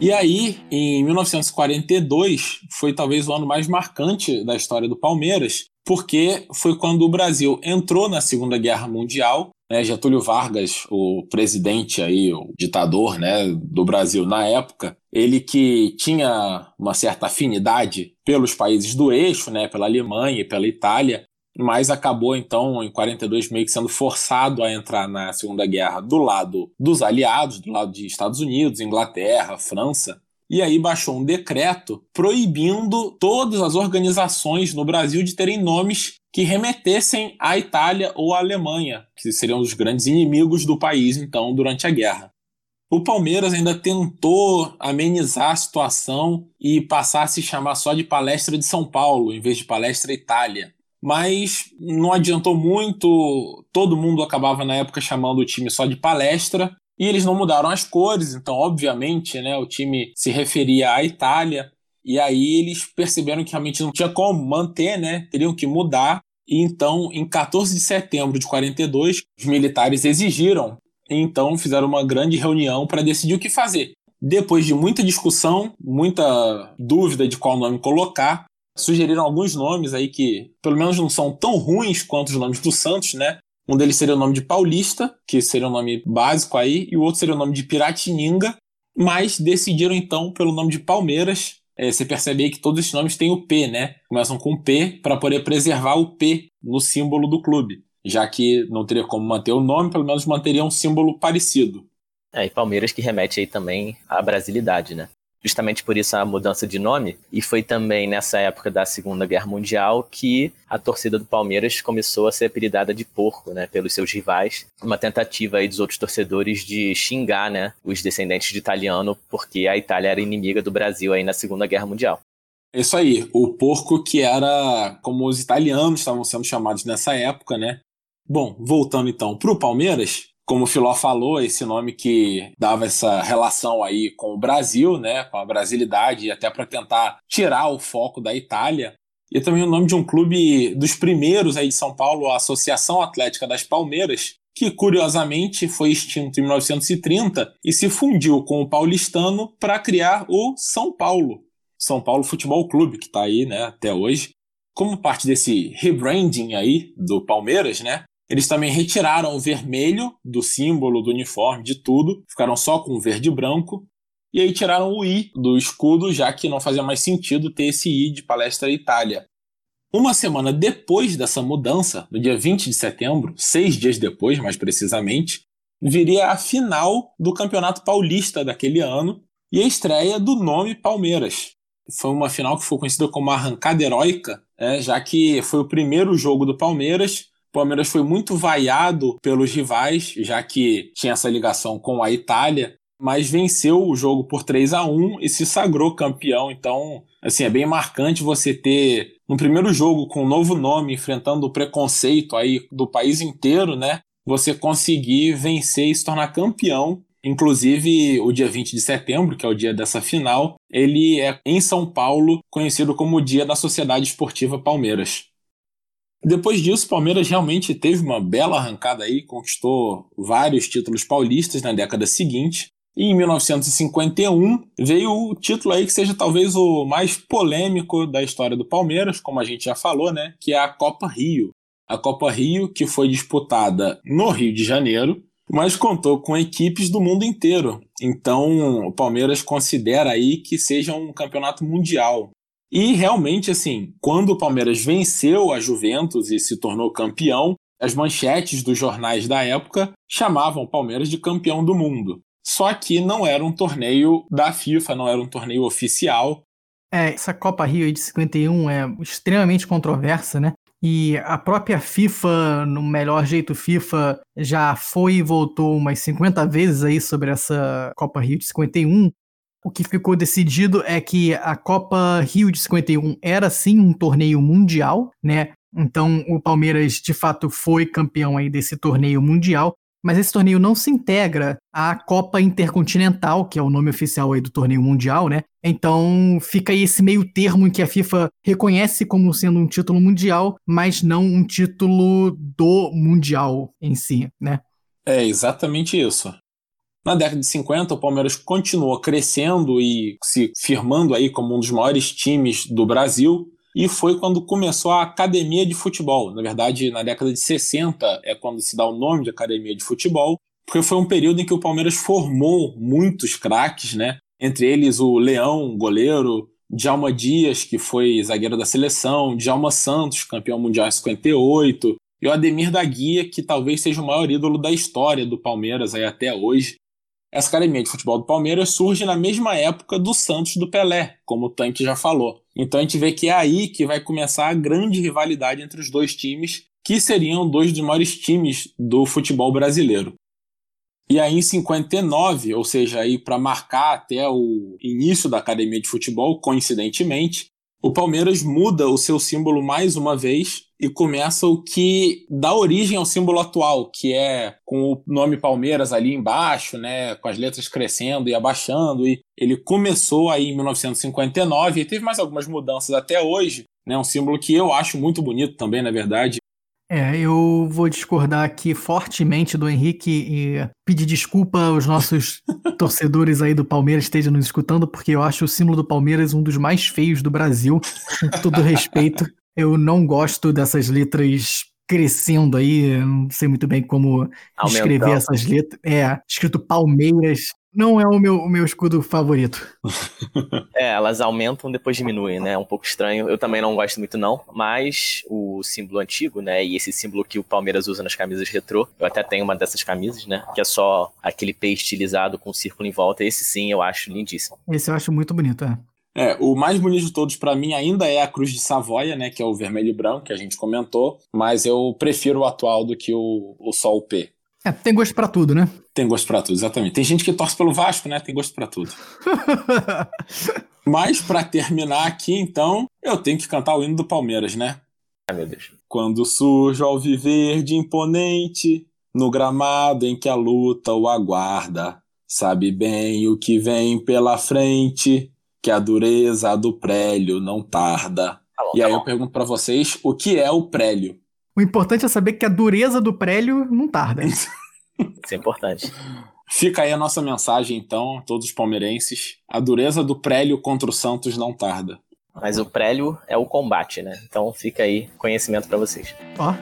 E aí, em 1942, foi talvez o ano mais marcante da história do Palmeiras, porque foi quando o Brasil entrou na Segunda Guerra Mundial. Né, Getúlio Vargas, o presidente aí, o ditador né, do Brasil na época, ele que tinha uma certa afinidade pelos países do eixo, né, pela Alemanha e pela Itália, mas acabou então em 42 meio que sendo forçado a entrar na Segunda Guerra do lado dos aliados, do lado de Estados Unidos, Inglaterra, França. E aí baixou um decreto proibindo todas as organizações no Brasil de terem nomes que remetessem à Itália ou à Alemanha, que seriam os grandes inimigos do país então durante a guerra. O Palmeiras ainda tentou amenizar a situação e passar a se chamar só de Palestra de São Paulo, em vez de Palestra Itália mas não adiantou muito. Todo mundo acabava na época chamando o time só de palestra e eles não mudaram as cores, então obviamente, né, o time se referia à Itália e aí eles perceberam que realmente não tinha como manter, né, teriam que mudar. E então, em 14 de setembro de 42, os militares exigiram, e então fizeram uma grande reunião para decidir o que fazer. Depois de muita discussão, muita dúvida de qual nome colocar, sugeriram alguns nomes aí que, pelo menos, não são tão ruins quanto os nomes do Santos, né? Um deles seria o nome de Paulista, que seria o nome básico aí, e o outro seria o nome de Piratininga, mas decidiram então pelo nome de Palmeiras. É, você percebe aí que todos esses nomes têm o P, né? Começam com P para poder preservar o P no símbolo do clube. Já que não teria como manter o nome, pelo menos manteria um símbolo parecido. É, e Palmeiras que remete aí também à brasilidade, né? Justamente por isso a mudança de nome. E foi também nessa época da Segunda Guerra Mundial que a torcida do Palmeiras começou a ser apelidada de porco, né? Pelos seus rivais. Uma tentativa aí dos outros torcedores de xingar, né? Os descendentes de italiano, porque a Itália era inimiga do Brasil aí na Segunda Guerra Mundial. Isso aí, o porco que era como os italianos estavam sendo chamados nessa época, né? Bom, voltando então para o Palmeiras, como o Filó falou, esse nome que dava essa relação aí com o Brasil, né, com a brasilidade, até para tentar tirar o foco da Itália. E também o nome de um clube dos primeiros aí de São Paulo, a Associação Atlética das Palmeiras, que curiosamente foi extinto em 1930 e se fundiu com o paulistano para criar o São Paulo, São Paulo Futebol Clube, que está aí né, até hoje. Como parte desse rebranding aí do Palmeiras, né, eles também retiraram o vermelho do símbolo, do uniforme, de tudo, ficaram só com o verde e branco. E aí tiraram o I do escudo, já que não fazia mais sentido ter esse I de Palestra Itália. Uma semana depois dessa mudança, no dia 20 de setembro, seis dias depois, mais precisamente, viria a final do Campeonato Paulista daquele ano e a estreia do nome Palmeiras. Foi uma final que foi conhecida como arrancada heróica, é, já que foi o primeiro jogo do Palmeiras o Palmeiras foi muito vaiado pelos rivais, já que tinha essa ligação com a Itália, mas venceu o jogo por 3 a 1 e se sagrou campeão. Então, assim, é bem marcante você ter no primeiro jogo com um novo nome, enfrentando o preconceito aí do país inteiro, né? Você conseguir vencer e se tornar campeão. Inclusive, o dia 20 de setembro, que é o dia dessa final, ele é em São Paulo conhecido como o Dia da Sociedade Esportiva Palmeiras. Depois disso, o Palmeiras realmente teve uma bela arrancada aí, conquistou vários títulos paulistas na década seguinte. E em 1951 veio o título aí que seja talvez o mais polêmico da história do Palmeiras, como a gente já falou, né? Que é a Copa Rio. A Copa Rio, que foi disputada no Rio de Janeiro, mas contou com equipes do mundo inteiro. Então, o Palmeiras considera aí que seja um campeonato mundial. E realmente, assim, quando o Palmeiras venceu a Juventus e se tornou campeão, as manchetes dos jornais da época chamavam o Palmeiras de campeão do mundo. Só que não era um torneio da FIFA, não era um torneio oficial. É, essa Copa Rio de 51 é extremamente controversa, né? E a própria FIFA, no melhor jeito FIFA, já foi e voltou umas 50 vezes aí sobre essa Copa Rio de 51, o que ficou decidido é que a Copa Rio de 51 era sim um torneio mundial, né? Então o Palmeiras de fato foi campeão aí desse torneio mundial, mas esse torneio não se integra à Copa Intercontinental, que é o nome oficial aí do torneio mundial, né? Então fica aí esse meio termo em que a FIFA reconhece como sendo um título mundial, mas não um título do mundial em si, né? É exatamente isso. Na década de 50, o Palmeiras continuou crescendo e se firmando aí como um dos maiores times do Brasil. E foi quando começou a academia de futebol. Na verdade, na década de 60 é quando se dá o nome de academia de futebol, porque foi um período em que o Palmeiras formou muitos craques, né? Entre eles o Leão, goleiro, Djalma Dias, que foi zagueiro da seleção, Djalma Santos, campeão mundial em 58, e o Ademir da Guia, que talvez seja o maior ídolo da história do Palmeiras aí até hoje. Essa academia de futebol do Palmeiras surge na mesma época do Santos do Pelé, como o Tanque já falou. Então a gente vê que é aí que vai começar a grande rivalidade entre os dois times, que seriam dois dos maiores times do futebol brasileiro. E aí em 59, ou seja, aí para marcar até o início da academia de futebol, coincidentemente, o Palmeiras muda o seu símbolo mais uma vez e começa o que dá origem ao símbolo atual, que é com o nome Palmeiras ali embaixo, né, com as letras crescendo e abaixando. E ele começou aí em 1959 e teve mais algumas mudanças até hoje, né, um símbolo que eu acho muito bonito também, na verdade. É, eu vou discordar aqui fortemente do Henrique e pedir desculpa aos nossos torcedores aí do Palmeiras estejam nos escutando, porque eu acho o símbolo do Palmeiras um dos mais feios do Brasil, com todo respeito. Eu não gosto dessas letras crescendo aí, não sei muito bem como Aumentando. escrever essas letras. É, escrito Palmeiras. Não é o meu, o meu escudo favorito. é, elas aumentam, depois diminuem, né? É um pouco estranho. Eu também não gosto muito, não. Mas o símbolo antigo, né? E esse símbolo que o Palmeiras usa nas camisas retrô. Eu até tenho uma dessas camisas, né? Que é só aquele P estilizado com um círculo em volta. Esse sim eu acho lindíssimo. Esse eu acho muito bonito, é. É, o mais bonito de todos para mim ainda é a Cruz de Savoia, né, que é o vermelho e branco que a gente comentou, mas eu prefiro o atual do que o, o Sol P. É, tem gosto para tudo, né? Tem gosto para tudo, exatamente. Tem gente que torce pelo Vasco, né? Tem gosto para tudo. Mas para terminar aqui, então, eu tenho que cantar o hino do Palmeiras, né? Ai, meu Deus. Quando surge ao viver de imponente, no gramado em que a luta o aguarda, sabe bem o que vem pela frente, que a dureza do prélio não tarda. Tá bom, e tá aí bom. eu pergunto para vocês, o que é o prélio? O importante é saber que a dureza do prélio não tarda. Isso é importante. Fica aí a nossa mensagem, então, a todos os palmeirenses. A dureza do prélio contra o Santos não tarda. Mas o prélio é o combate, né? Então fica aí conhecimento para vocês. Ó.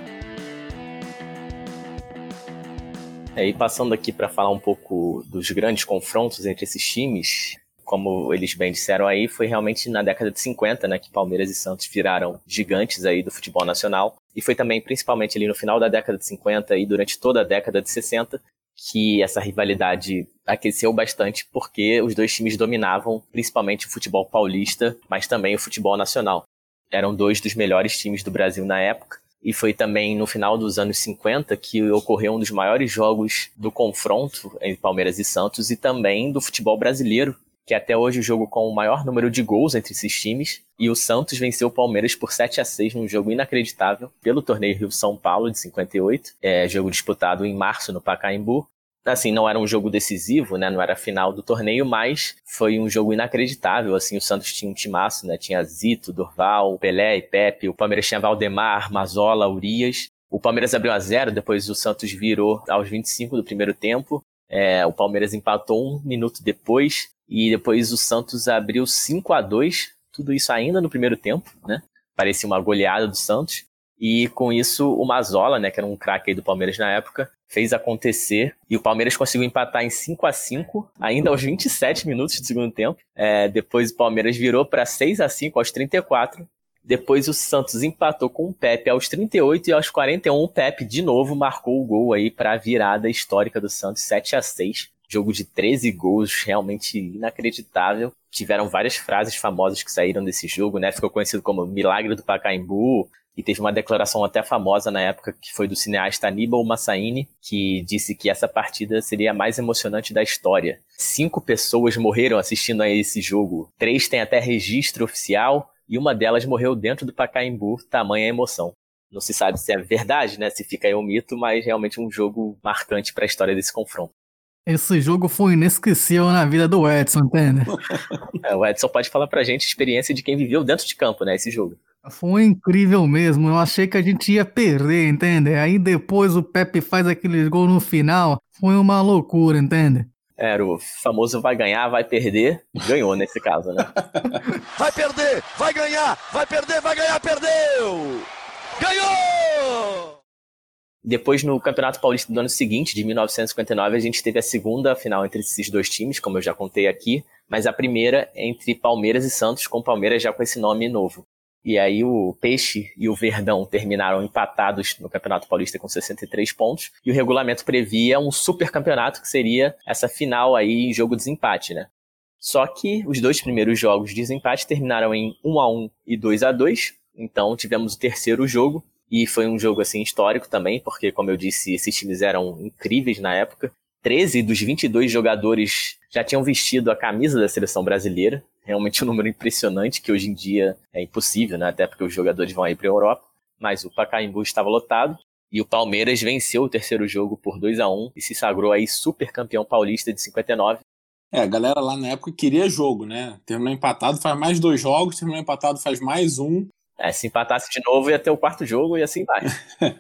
E passando aqui para falar um pouco dos grandes confrontos entre esses times, como eles bem disseram aí, foi realmente na década de 50, né, que Palmeiras e Santos viraram gigantes aí do futebol nacional. E foi também, principalmente ali no final da década de 50 e durante toda a década de 60, que essa rivalidade aqueceu bastante, porque os dois times dominavam principalmente o futebol paulista, mas também o futebol nacional. Eram dois dos melhores times do Brasil na época. E foi também no final dos anos 50 que ocorreu um dos maiores jogos do confronto entre Palmeiras e Santos e também do futebol brasileiro, que é até hoje o jogo com o maior número de gols entre esses times, e o Santos venceu o Palmeiras por 7 a 6 num jogo inacreditável pelo torneio Rio-São Paulo de 58, é, jogo disputado em março no Pacaembu. Assim, não era um jogo decisivo, né? Não era a final do torneio, mas foi um jogo inacreditável. Assim, o Santos tinha um timaço, né? Tinha Zito, Dorval, Pelé e Pepe. O Palmeiras tinha Valdemar, Mazola, Urias. O Palmeiras abriu a zero, depois o Santos virou aos 25 do primeiro tempo. É, o Palmeiras empatou um minuto depois e depois o Santos abriu 5 a 2 tudo isso ainda no primeiro tempo, né? Parecia uma goleada do Santos. E com isso, o Mazola, né, que era um craque do Palmeiras na época, fez acontecer. E o Palmeiras conseguiu empatar em 5 a 5 ainda aos 27 minutos do segundo tempo. É, depois o Palmeiras virou para 6 a 5 aos 34. Depois o Santos empatou com o Pepe aos 38 e aos 41 o Pepe de novo marcou o gol aí para a virada histórica do Santos 7 a 6 jogo de 13 gols, realmente inacreditável. Tiveram várias frases famosas que saíram desse jogo, né? Ficou conhecido como Milagre do Pacaembu, e teve uma declaração até famosa na época que foi do cineasta Aníbal Massaini, que disse que essa partida seria a mais emocionante da história. Cinco pessoas morreram assistindo a esse jogo. Três têm até registro oficial e uma delas morreu dentro do Pacaembu, tamanha emoção. Não se sabe se é verdade, né? Se fica aí um mito, mas realmente um jogo marcante para a história desse confronto. Esse jogo foi inesquecível na vida do Edson, entende? é, o Edson pode falar pra gente a experiência de quem viveu dentro de campo, né, esse jogo. Foi incrível mesmo, eu achei que a gente ia perder, entende? Aí depois o Pepe faz aquele gol no final, foi uma loucura, entende? Era o famoso vai ganhar, vai perder, ganhou nesse caso, né? vai perder, vai ganhar, vai perder, vai ganhar, perdeu! Ganhou! Depois, no Campeonato Paulista do ano seguinte, de 1959, a gente teve a segunda final entre esses dois times, como eu já contei aqui, mas a primeira entre Palmeiras e Santos, com Palmeiras já com esse nome novo. E aí o Peixe e o Verdão terminaram empatados no Campeonato Paulista com 63 pontos, e o regulamento previa um super campeonato que seria essa final aí em jogo de desempate, né? Só que os dois primeiros jogos de desempate terminaram em 1 a 1 e 2 a 2, então tivemos o terceiro jogo, e foi um jogo assim histórico também, porque como eu disse, esses times eram incríveis na época. 13 dos 22 jogadores já tinham vestido a camisa da seleção brasileira. Realmente um número impressionante que hoje em dia é impossível, né? Até porque os jogadores vão aí para a Europa. Mas o Pacaembu estava lotado e o Palmeiras venceu o terceiro jogo por 2 a 1 e se sagrou aí super campeão paulista de 59. É, a galera lá na época queria jogo, né? Terminou empatado, faz mais dois jogos, terminou empatado, faz mais um. É, se empatasse de novo, ia ter o quarto jogo e assim vai.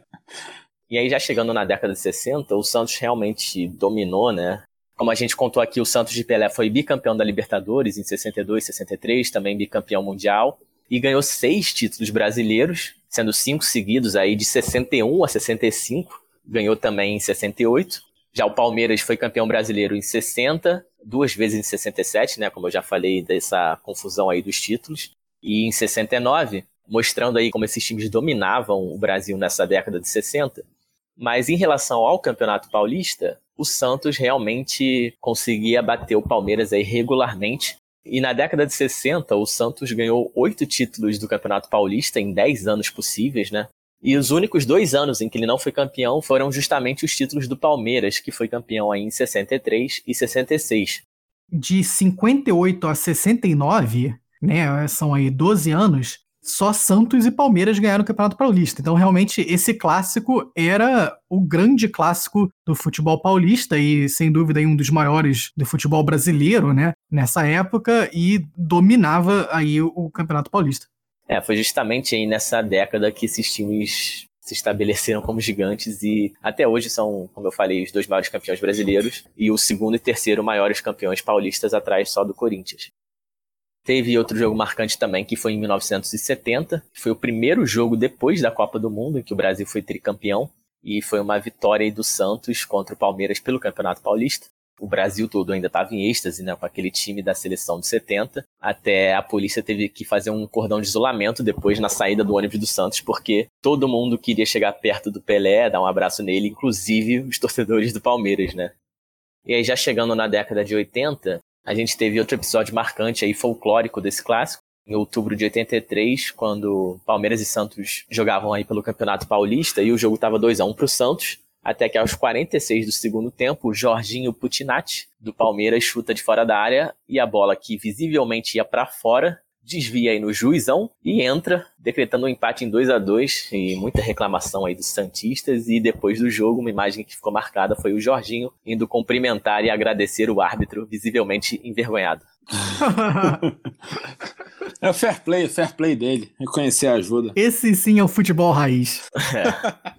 e aí, já chegando na década de 60, o Santos realmente dominou, né? Como a gente contou aqui, o Santos de Pelé foi bicampeão da Libertadores em 62, 63, também bicampeão mundial, e ganhou seis títulos brasileiros, sendo cinco seguidos aí de 61 a 65, ganhou também em 68. Já o Palmeiras foi campeão brasileiro em 60, duas vezes em 67, né, como eu já falei dessa confusão aí dos títulos, e em 69, mostrando aí como esses times dominavam o Brasil nessa década de 60. Mas em relação ao Campeonato Paulista, o Santos realmente conseguia bater o Palmeiras aí regularmente. E na década de 60, o Santos ganhou oito títulos do Campeonato Paulista em dez anos possíveis, né? E os únicos dois anos em que ele não foi campeão foram justamente os títulos do Palmeiras, que foi campeão aí em 63 e 66. De 58 a 69, né, são aí 12 anos, só Santos e Palmeiras ganharam o Campeonato Paulista. Então, realmente, esse clássico era o grande clássico do futebol paulista e, sem dúvida, um dos maiores do futebol brasileiro, né? Nessa época e dominava aí o Campeonato Paulista. É, foi justamente aí nessa década que esses times se estabeleceram como gigantes e até hoje são, como eu falei, os dois maiores campeões brasileiros e o segundo e terceiro maiores campeões paulistas atrás só do Corinthians. Teve outro jogo marcante também, que foi em 1970, que foi o primeiro jogo depois da Copa do Mundo, em que o Brasil foi tricampeão, e foi uma vitória do Santos contra o Palmeiras pelo Campeonato Paulista. O Brasil todo ainda estava em êxtase, né, com aquele time da seleção de 70, até a polícia teve que fazer um cordão de isolamento depois na saída do ônibus do Santos, porque todo mundo queria chegar perto do Pelé, dar um abraço nele, inclusive os torcedores do Palmeiras, né. E aí já chegando na década de 80, a gente teve outro episódio marcante aí, folclórico desse clássico, em outubro de 83, quando Palmeiras e Santos jogavam aí pelo Campeonato Paulista e o jogo estava 2 a 1 para o Santos até que aos 46 do segundo tempo, Jorginho Putinati, do Palmeiras, chuta de fora da área e a bola que visivelmente ia para fora desvia aí no juizão e entra, decretando um empate em 2 a 2 e muita reclamação aí dos Santistas. E depois do jogo, uma imagem que ficou marcada foi o Jorginho indo cumprimentar e agradecer o árbitro, visivelmente envergonhado. é o fair play, o fair play dele, reconhecer a ajuda. Esse sim é o futebol raiz. É.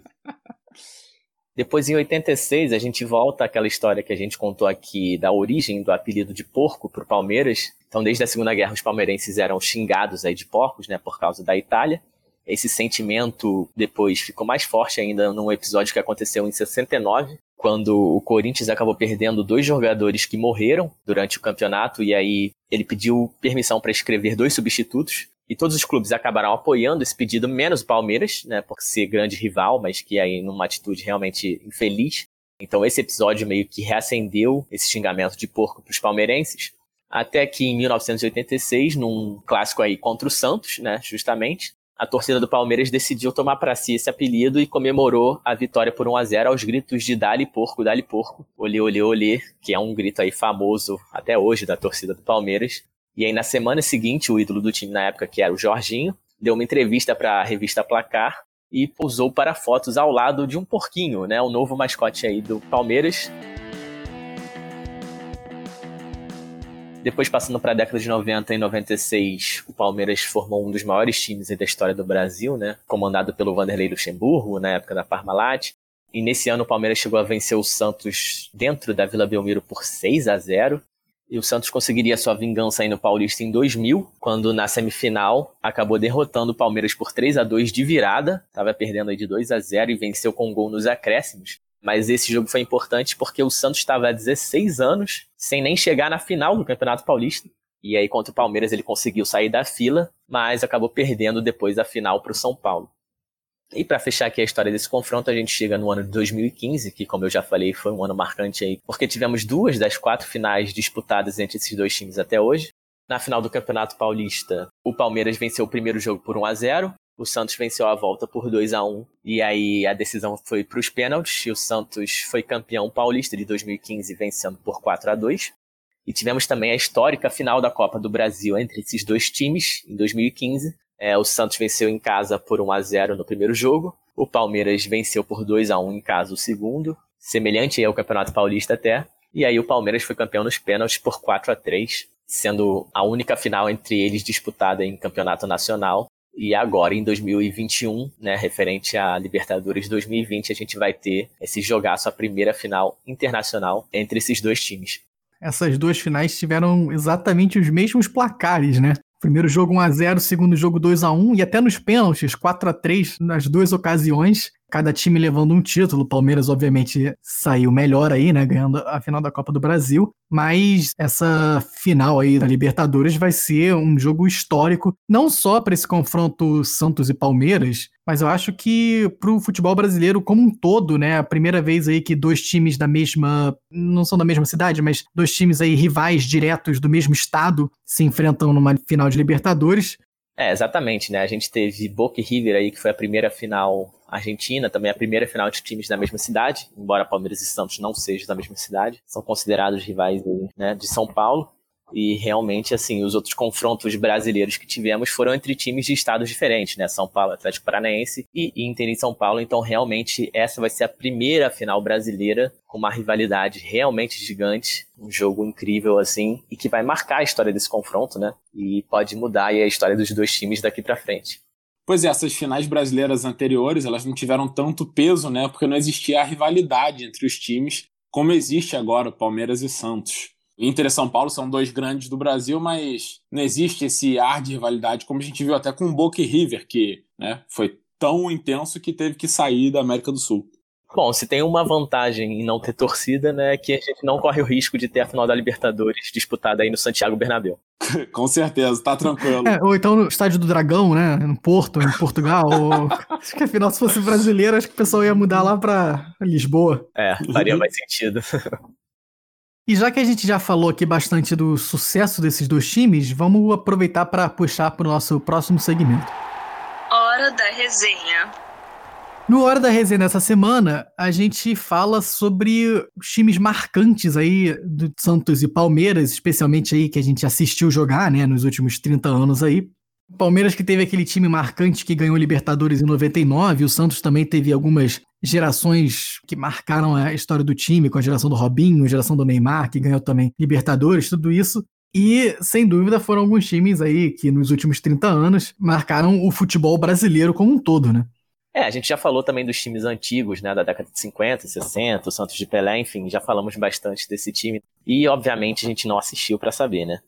Depois, em 86, a gente volta àquela história que a gente contou aqui da origem do apelido de porco para o Palmeiras. Então, desde a Segunda Guerra, os palmeirenses eram xingados aí de porcos, né, por causa da Itália. Esse sentimento depois ficou mais forte ainda num episódio que aconteceu em 69, quando o Corinthians acabou perdendo dois jogadores que morreram durante o campeonato e aí ele pediu permissão para escrever dois substitutos e todos os clubes acabaram apoiando esse pedido, menos o Palmeiras, né, por ser grande rival, mas que aí numa atitude realmente infeliz. Então esse episódio meio que reacendeu esse xingamento de porco para os palmeirenses. Até que em 1986, num clássico aí contra o Santos, né, justamente, a torcida do Palmeiras decidiu tomar para si esse apelido e comemorou a vitória por 1 a 0 aos gritos de Dali Porco, Dali Porco, olê, olê, olê, que é um grito aí famoso até hoje da torcida do Palmeiras. E aí, na semana seguinte, o ídolo do time na época, que era o Jorginho, deu uma entrevista para a revista Placar e posou para fotos ao lado de um porquinho, né? O novo mascote aí do Palmeiras. Depois, passando para a década de 90 e 96, o Palmeiras formou um dos maiores times da história do Brasil, né? Comandado pelo Vanderlei Luxemburgo, na época da Parmalat. E nesse ano o Palmeiras chegou a vencer o Santos dentro da Vila Belmiro por 6 a 0 e o Santos conseguiria sua vingança aí no Paulista em 2000, quando na semifinal acabou derrotando o Palmeiras por 3 a 2 de virada, estava perdendo aí de 2 a 0 e venceu com um gol nos acréscimos. Mas esse jogo foi importante porque o Santos estava há 16 anos sem nem chegar na final do Campeonato Paulista. E aí contra o Palmeiras ele conseguiu sair da fila, mas acabou perdendo depois a final para o São Paulo. E para fechar aqui a história desse confronto, a gente chega no ano de 2015, que, como eu já falei, foi um ano marcante aí, porque tivemos duas das quatro finais disputadas entre esses dois times até hoje. Na final do Campeonato Paulista, o Palmeiras venceu o primeiro jogo por 1 a 0 o Santos venceu a volta por 2 a 1 e aí a decisão foi para os pênaltis e o Santos foi campeão paulista de 2015 vencendo por 4 a 2 e tivemos também a histórica final da Copa do Brasil entre esses dois times em 2015 é, o Santos venceu em casa por 1 a 0 no primeiro jogo. O Palmeiras venceu por 2 a 1 em casa o segundo, semelhante ao Campeonato Paulista até. E aí o Palmeiras foi campeão nos pênaltis por 4 a 3, sendo a única final entre eles disputada em campeonato nacional. E agora, em 2021, né, referente à Libertadores 2020, a gente vai ter esse jogaço, a primeira final internacional entre esses dois times. Essas duas finais tiveram exatamente os mesmos placares, né? Primeiro jogo 1x0, segundo jogo 2x1 e até nos pênaltis 4x3 nas duas ocasiões. Cada time levando um título. O Palmeiras, obviamente, saiu melhor aí, né? Ganhando a final da Copa do Brasil. Mas essa final aí da Libertadores vai ser um jogo histórico, não só para esse confronto Santos e Palmeiras, mas eu acho que para o futebol brasileiro como um todo, né? A primeira vez aí que dois times da mesma. não são da mesma cidade, mas dois times aí rivais diretos do mesmo estado se enfrentam numa final de Libertadores. É, exatamente, né? A gente teve Boca e River aí, que foi a primeira final argentina, também a primeira final de times da mesma cidade, embora Palmeiras e Santos não sejam da mesma cidade, são considerados rivais né, de São Paulo. E realmente, assim, os outros confrontos brasileiros que tivemos foram entre times de estados diferentes, né? São Paulo, Atlético Paranaense e Inter em São Paulo. Então, realmente, essa vai ser a primeira final brasileira com uma rivalidade realmente gigante, um jogo incrível, assim, e que vai marcar a história desse confronto, né? E pode mudar a história dos dois times daqui para frente. Pois é, essas finais brasileiras anteriores, elas não tiveram tanto peso, né? Porque não existia a rivalidade entre os times como existe agora, Palmeiras e Santos. Inter e São Paulo são dois grandes do Brasil, mas não existe esse ar de rivalidade como a gente viu até com Boca e River, que né, foi tão intenso que teve que sair da América do Sul. Bom, se tem uma vantagem em não ter torcida, né, é que a gente não corre o risco de ter a final da Libertadores disputada aí no Santiago Bernabéu. Com certeza, tá tranquilo. É, ou então no Estádio do Dragão, né, no Porto, em Portugal. ou... Acho que afinal, se fosse brasileiro, acho que o pessoal ia mudar lá pra Lisboa. É, faria mais sentido. E já que a gente já falou aqui bastante do sucesso desses dois times, vamos aproveitar para puxar para o nosso próximo segmento. Hora da resenha. No Hora da Resenha dessa semana, a gente fala sobre os times marcantes aí do Santos e Palmeiras, especialmente aí que a gente assistiu jogar, né, nos últimos 30 anos aí. Palmeiras que teve aquele time marcante que ganhou Libertadores em 99, o Santos também teve algumas gerações que marcaram a história do time, com a geração do Robinho, a geração do Neymar, que ganhou também Libertadores, tudo isso. E, sem dúvida, foram alguns times aí que nos últimos 30 anos marcaram o futebol brasileiro como um todo, né? É, a gente já falou também dos times antigos, né, da década de 50, 60, o Santos de Pelé, enfim, já falamos bastante desse time. E, obviamente, a gente não assistiu para saber, né?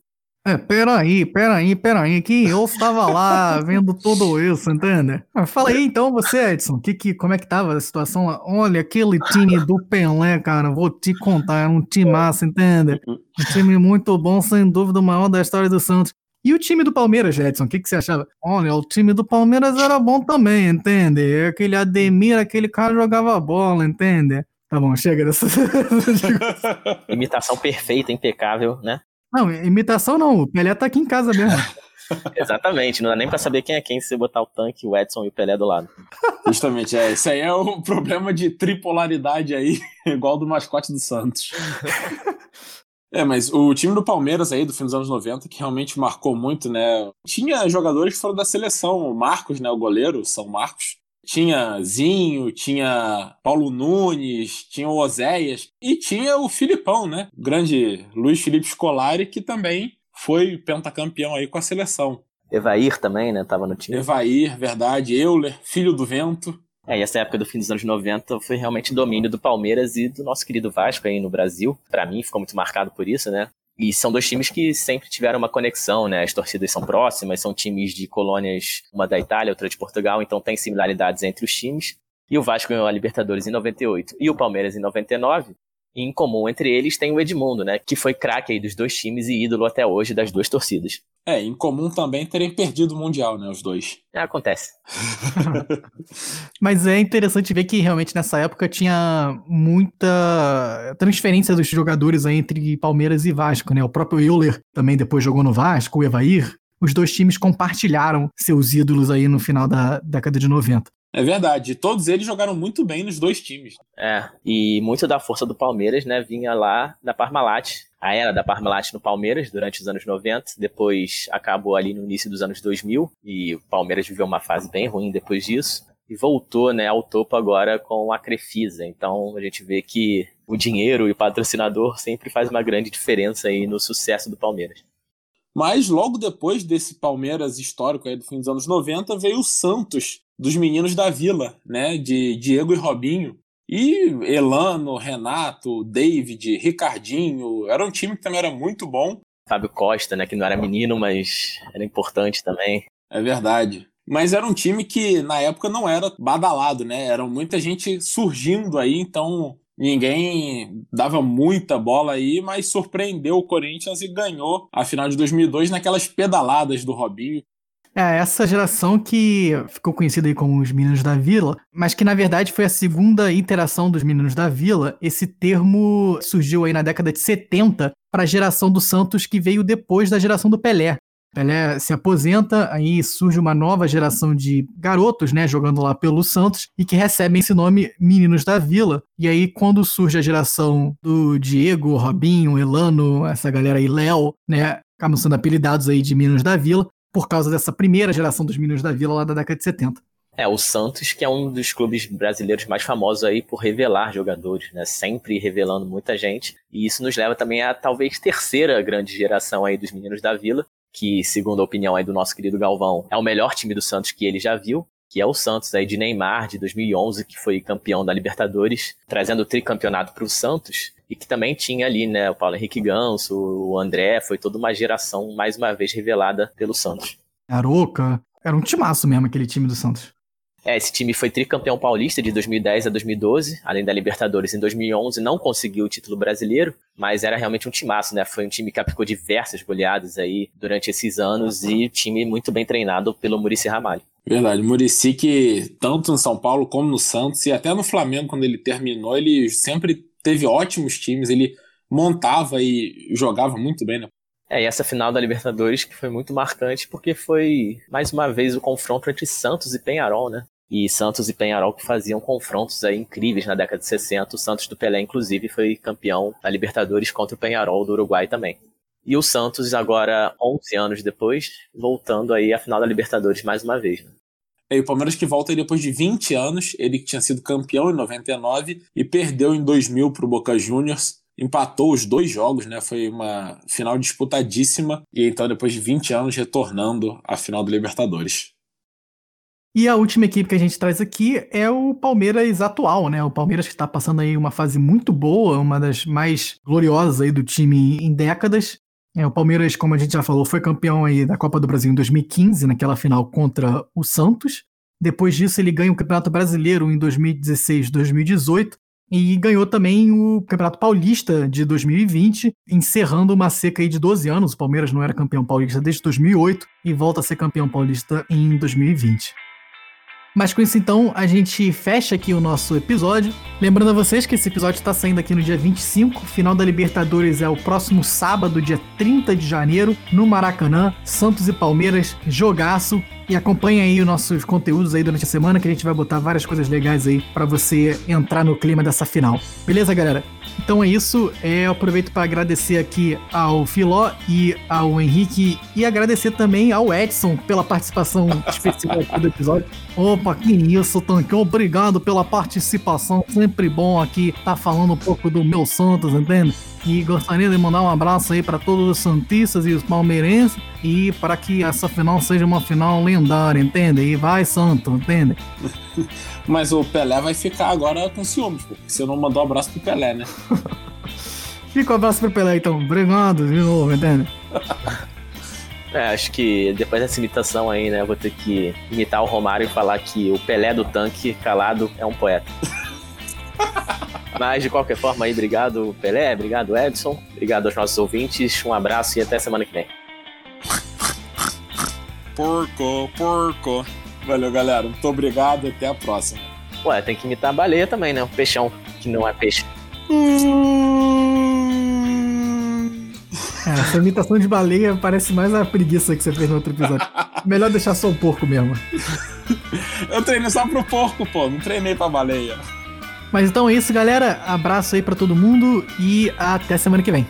É, peraí, peraí, peraí, que eu estava lá vendo tudo isso, entende? Fala aí então você, Edson, que, que, como é que tava a situação lá? Olha, aquele time do Pelé, cara, vou te contar, era um time massa, entende? Um time muito bom, sem dúvida, o maior da história do Santos. E o time do Palmeiras, Edson, o que, que você achava? Olha, o time do Palmeiras era bom também, entende? Aquele Ademir, aquele cara jogava bola, entende? Tá bom, chega dessa. Imitação perfeita, impecável, né? Não, imitação não. O Pelé tá aqui em casa mesmo. Exatamente, não dá nem pra saber quem é quem se você botar o tanque, o Edson e o Pelé do lado. Justamente, é. Isso aí é o problema de tripolaridade aí, igual do mascote do Santos. É, mas o time do Palmeiras aí, do fim dos anos 90, que realmente marcou muito, né? Tinha jogadores que foram da seleção, o Marcos, né, o goleiro, São Marcos, tinha Zinho, tinha Paulo Nunes, tinha o Oséias e tinha o Filipão, né? O grande Luiz Felipe Scolari, que também foi pentacampeão aí com a seleção. Evair também, né? Tava no time. Evair, verdade. Euler, filho do vento. É, e essa época do fim dos anos 90 foi realmente domínio do Palmeiras e do nosso querido Vasco aí no Brasil. Para mim, ficou muito marcado por isso, né? E são dois times que sempre tiveram uma conexão, né? As torcidas são próximas, são times de colônias, uma da Itália, outra de Portugal, então tem similaridades entre os times. E o Vasco ganhou a Libertadores em 98 e o Palmeiras em 99. E em comum entre eles tem o Edmundo, né? Que foi craque aí dos dois times e ídolo até hoje das duas torcidas. É, em comum também terem perdido o Mundial, né? Os dois. É, acontece. Mas é interessante ver que realmente nessa época tinha muita transferência dos jogadores aí entre Palmeiras e Vasco, né? O próprio Euler também depois jogou no Vasco, o Evair. Os dois times compartilharam seus ídolos aí no final da década de 90. É verdade. Todos eles jogaram muito bem nos dois times. É, e muito da força do Palmeiras, né, vinha lá da Parmalat. A era da Parmalat no Palmeiras durante os anos 90, depois acabou ali no início dos anos 2000 e o Palmeiras viveu uma fase bem ruim depois disso e voltou, né, ao topo agora com a Crefisa. Então a gente vê que o dinheiro e o patrocinador sempre faz uma grande diferença aí no sucesso do Palmeiras. Mas logo depois desse Palmeiras histórico aí do fim dos anos 90, veio o Santos, dos meninos da Vila, né? De Diego e Robinho. E Elano, Renato, David, Ricardinho. Era um time que também era muito bom. Fábio Costa, né? Que não era menino, mas era importante também. É verdade. Mas era um time que na época não era badalado, né? Era muita gente surgindo aí, então ninguém dava muita bola aí, mas surpreendeu o Corinthians e ganhou a final de 2002 naquelas pedaladas do Robinho. É, essa geração que ficou conhecida aí como os Meninos da Vila, mas que na verdade foi a segunda interação dos Meninos da Vila. Esse termo surgiu aí na década de 70 para a geração do Santos que veio depois da geração do Pelé. Pelé se aposenta, aí surge uma nova geração de garotos, né, jogando lá pelo Santos e que recebem esse nome Meninos da Vila. E aí quando surge a geração do Diego, Robinho, Elano, essa galera aí, Léo, né, acabam sendo apelidados aí de Meninos da Vila por causa dessa primeira geração dos Meninos da Vila lá da década de 70. É, o Santos, que é um dos clubes brasileiros mais famosos aí por revelar jogadores, né? Sempre revelando muita gente. E isso nos leva também a talvez terceira grande geração aí dos meninos da Vila, que, segundo a opinião aí do nosso querido Galvão, é o melhor time do Santos que ele já viu, que é o Santos aí de Neymar, de 2011, que foi campeão da Libertadores, trazendo o tricampeonato para o Santos, e que também tinha ali, né, o Paulo Henrique Ganso, o André, foi toda uma geração, mais uma vez, revelada pelo Santos. Aroca, era um timaço mesmo aquele time do Santos. É, esse time foi tricampeão paulista de 2010 a 2012, além da Libertadores em 2011, não conseguiu o título brasileiro, mas era realmente um timaço, né? Foi um time que aplicou diversas goleadas aí durante esses anos e time muito bem treinado pelo Murici Ramalho. Verdade, Murici que tanto no São Paulo como no Santos e até no Flamengo quando ele terminou, ele sempre teve ótimos times, ele montava e jogava muito bem, né? É, e essa final da Libertadores que foi muito marcante porque foi mais uma vez o confronto entre Santos e Penharol, né? E Santos e Penharol que faziam confrontos aí incríveis na década de 60. O Santos do Pelé, inclusive, foi campeão da Libertadores contra o Penharol do Uruguai também. E o Santos, agora 11 anos depois, voltando aí à final da Libertadores mais uma vez. Né? E o Palmeiras que volta aí depois de 20 anos, ele que tinha sido campeão em 99 e perdeu em 2000 para o Boca Juniors. Empatou os dois jogos, né? Foi uma final disputadíssima. E então, depois de 20 anos, retornando à final da Libertadores. E a última equipe que a gente traz aqui é o Palmeiras atual, né? O Palmeiras que está passando aí uma fase muito boa, uma das mais gloriosas aí do time em décadas. É, o Palmeiras, como a gente já falou, foi campeão aí da Copa do Brasil em 2015, naquela final contra o Santos. Depois disso, ele ganha o Campeonato Brasileiro em 2016, 2018 e ganhou também o Campeonato Paulista de 2020, encerrando uma seca aí de 12 anos. O Palmeiras não era campeão paulista desde 2008 e volta a ser campeão paulista em 2020. Mas com isso, então, a gente fecha aqui o nosso episódio. Lembrando a vocês que esse episódio está saindo aqui no dia 25. Final da Libertadores é o próximo sábado, dia 30 de janeiro, no Maracanã. Santos e Palmeiras, jogaço. E acompanhe aí os nossos conteúdos aí durante a semana, que a gente vai botar várias coisas legais aí para você entrar no clima dessa final. Beleza, galera? Então é isso. É, eu aproveito para agradecer aqui ao Filó e ao Henrique e agradecer também ao Edson pela participação especial aqui do episódio. Opa, que isso, Tanque. Obrigado pela participação. Sempre bom aqui estar tá falando um pouco do meu Santos, entende? E gostaria de mandar um abraço aí para todos os Santistas e os palmeirenses e para que essa final seja uma final lendária, entende? E vai Santo, entende? Mas o Pelé vai ficar agora com ciúmes, porque você não mandou um abraço pro Pelé, né? Fica um abraço pro Pelé então. Obrigado de novo, entende? É, acho que depois dessa imitação aí, né, eu vou ter que imitar o Romário e falar que o Pelé do tanque calado é um poeta. Mas de qualquer forma aí, obrigado Pelé, obrigado Edson, obrigado aos nossos ouvintes, um abraço e até semana que vem. Porco, porco. Valeu, galera. Muito obrigado e até a próxima. Ué, tem que imitar a baleia também, né? O peixão, que não é peixe. É, essa imitação de baleia parece mais a preguiça que você fez no outro episódio. Melhor deixar só o porco mesmo. Eu treinei só pro porco, pô. Não treinei pra baleia. Mas então é isso, galera. Abraço aí para todo mundo e até semana que vem.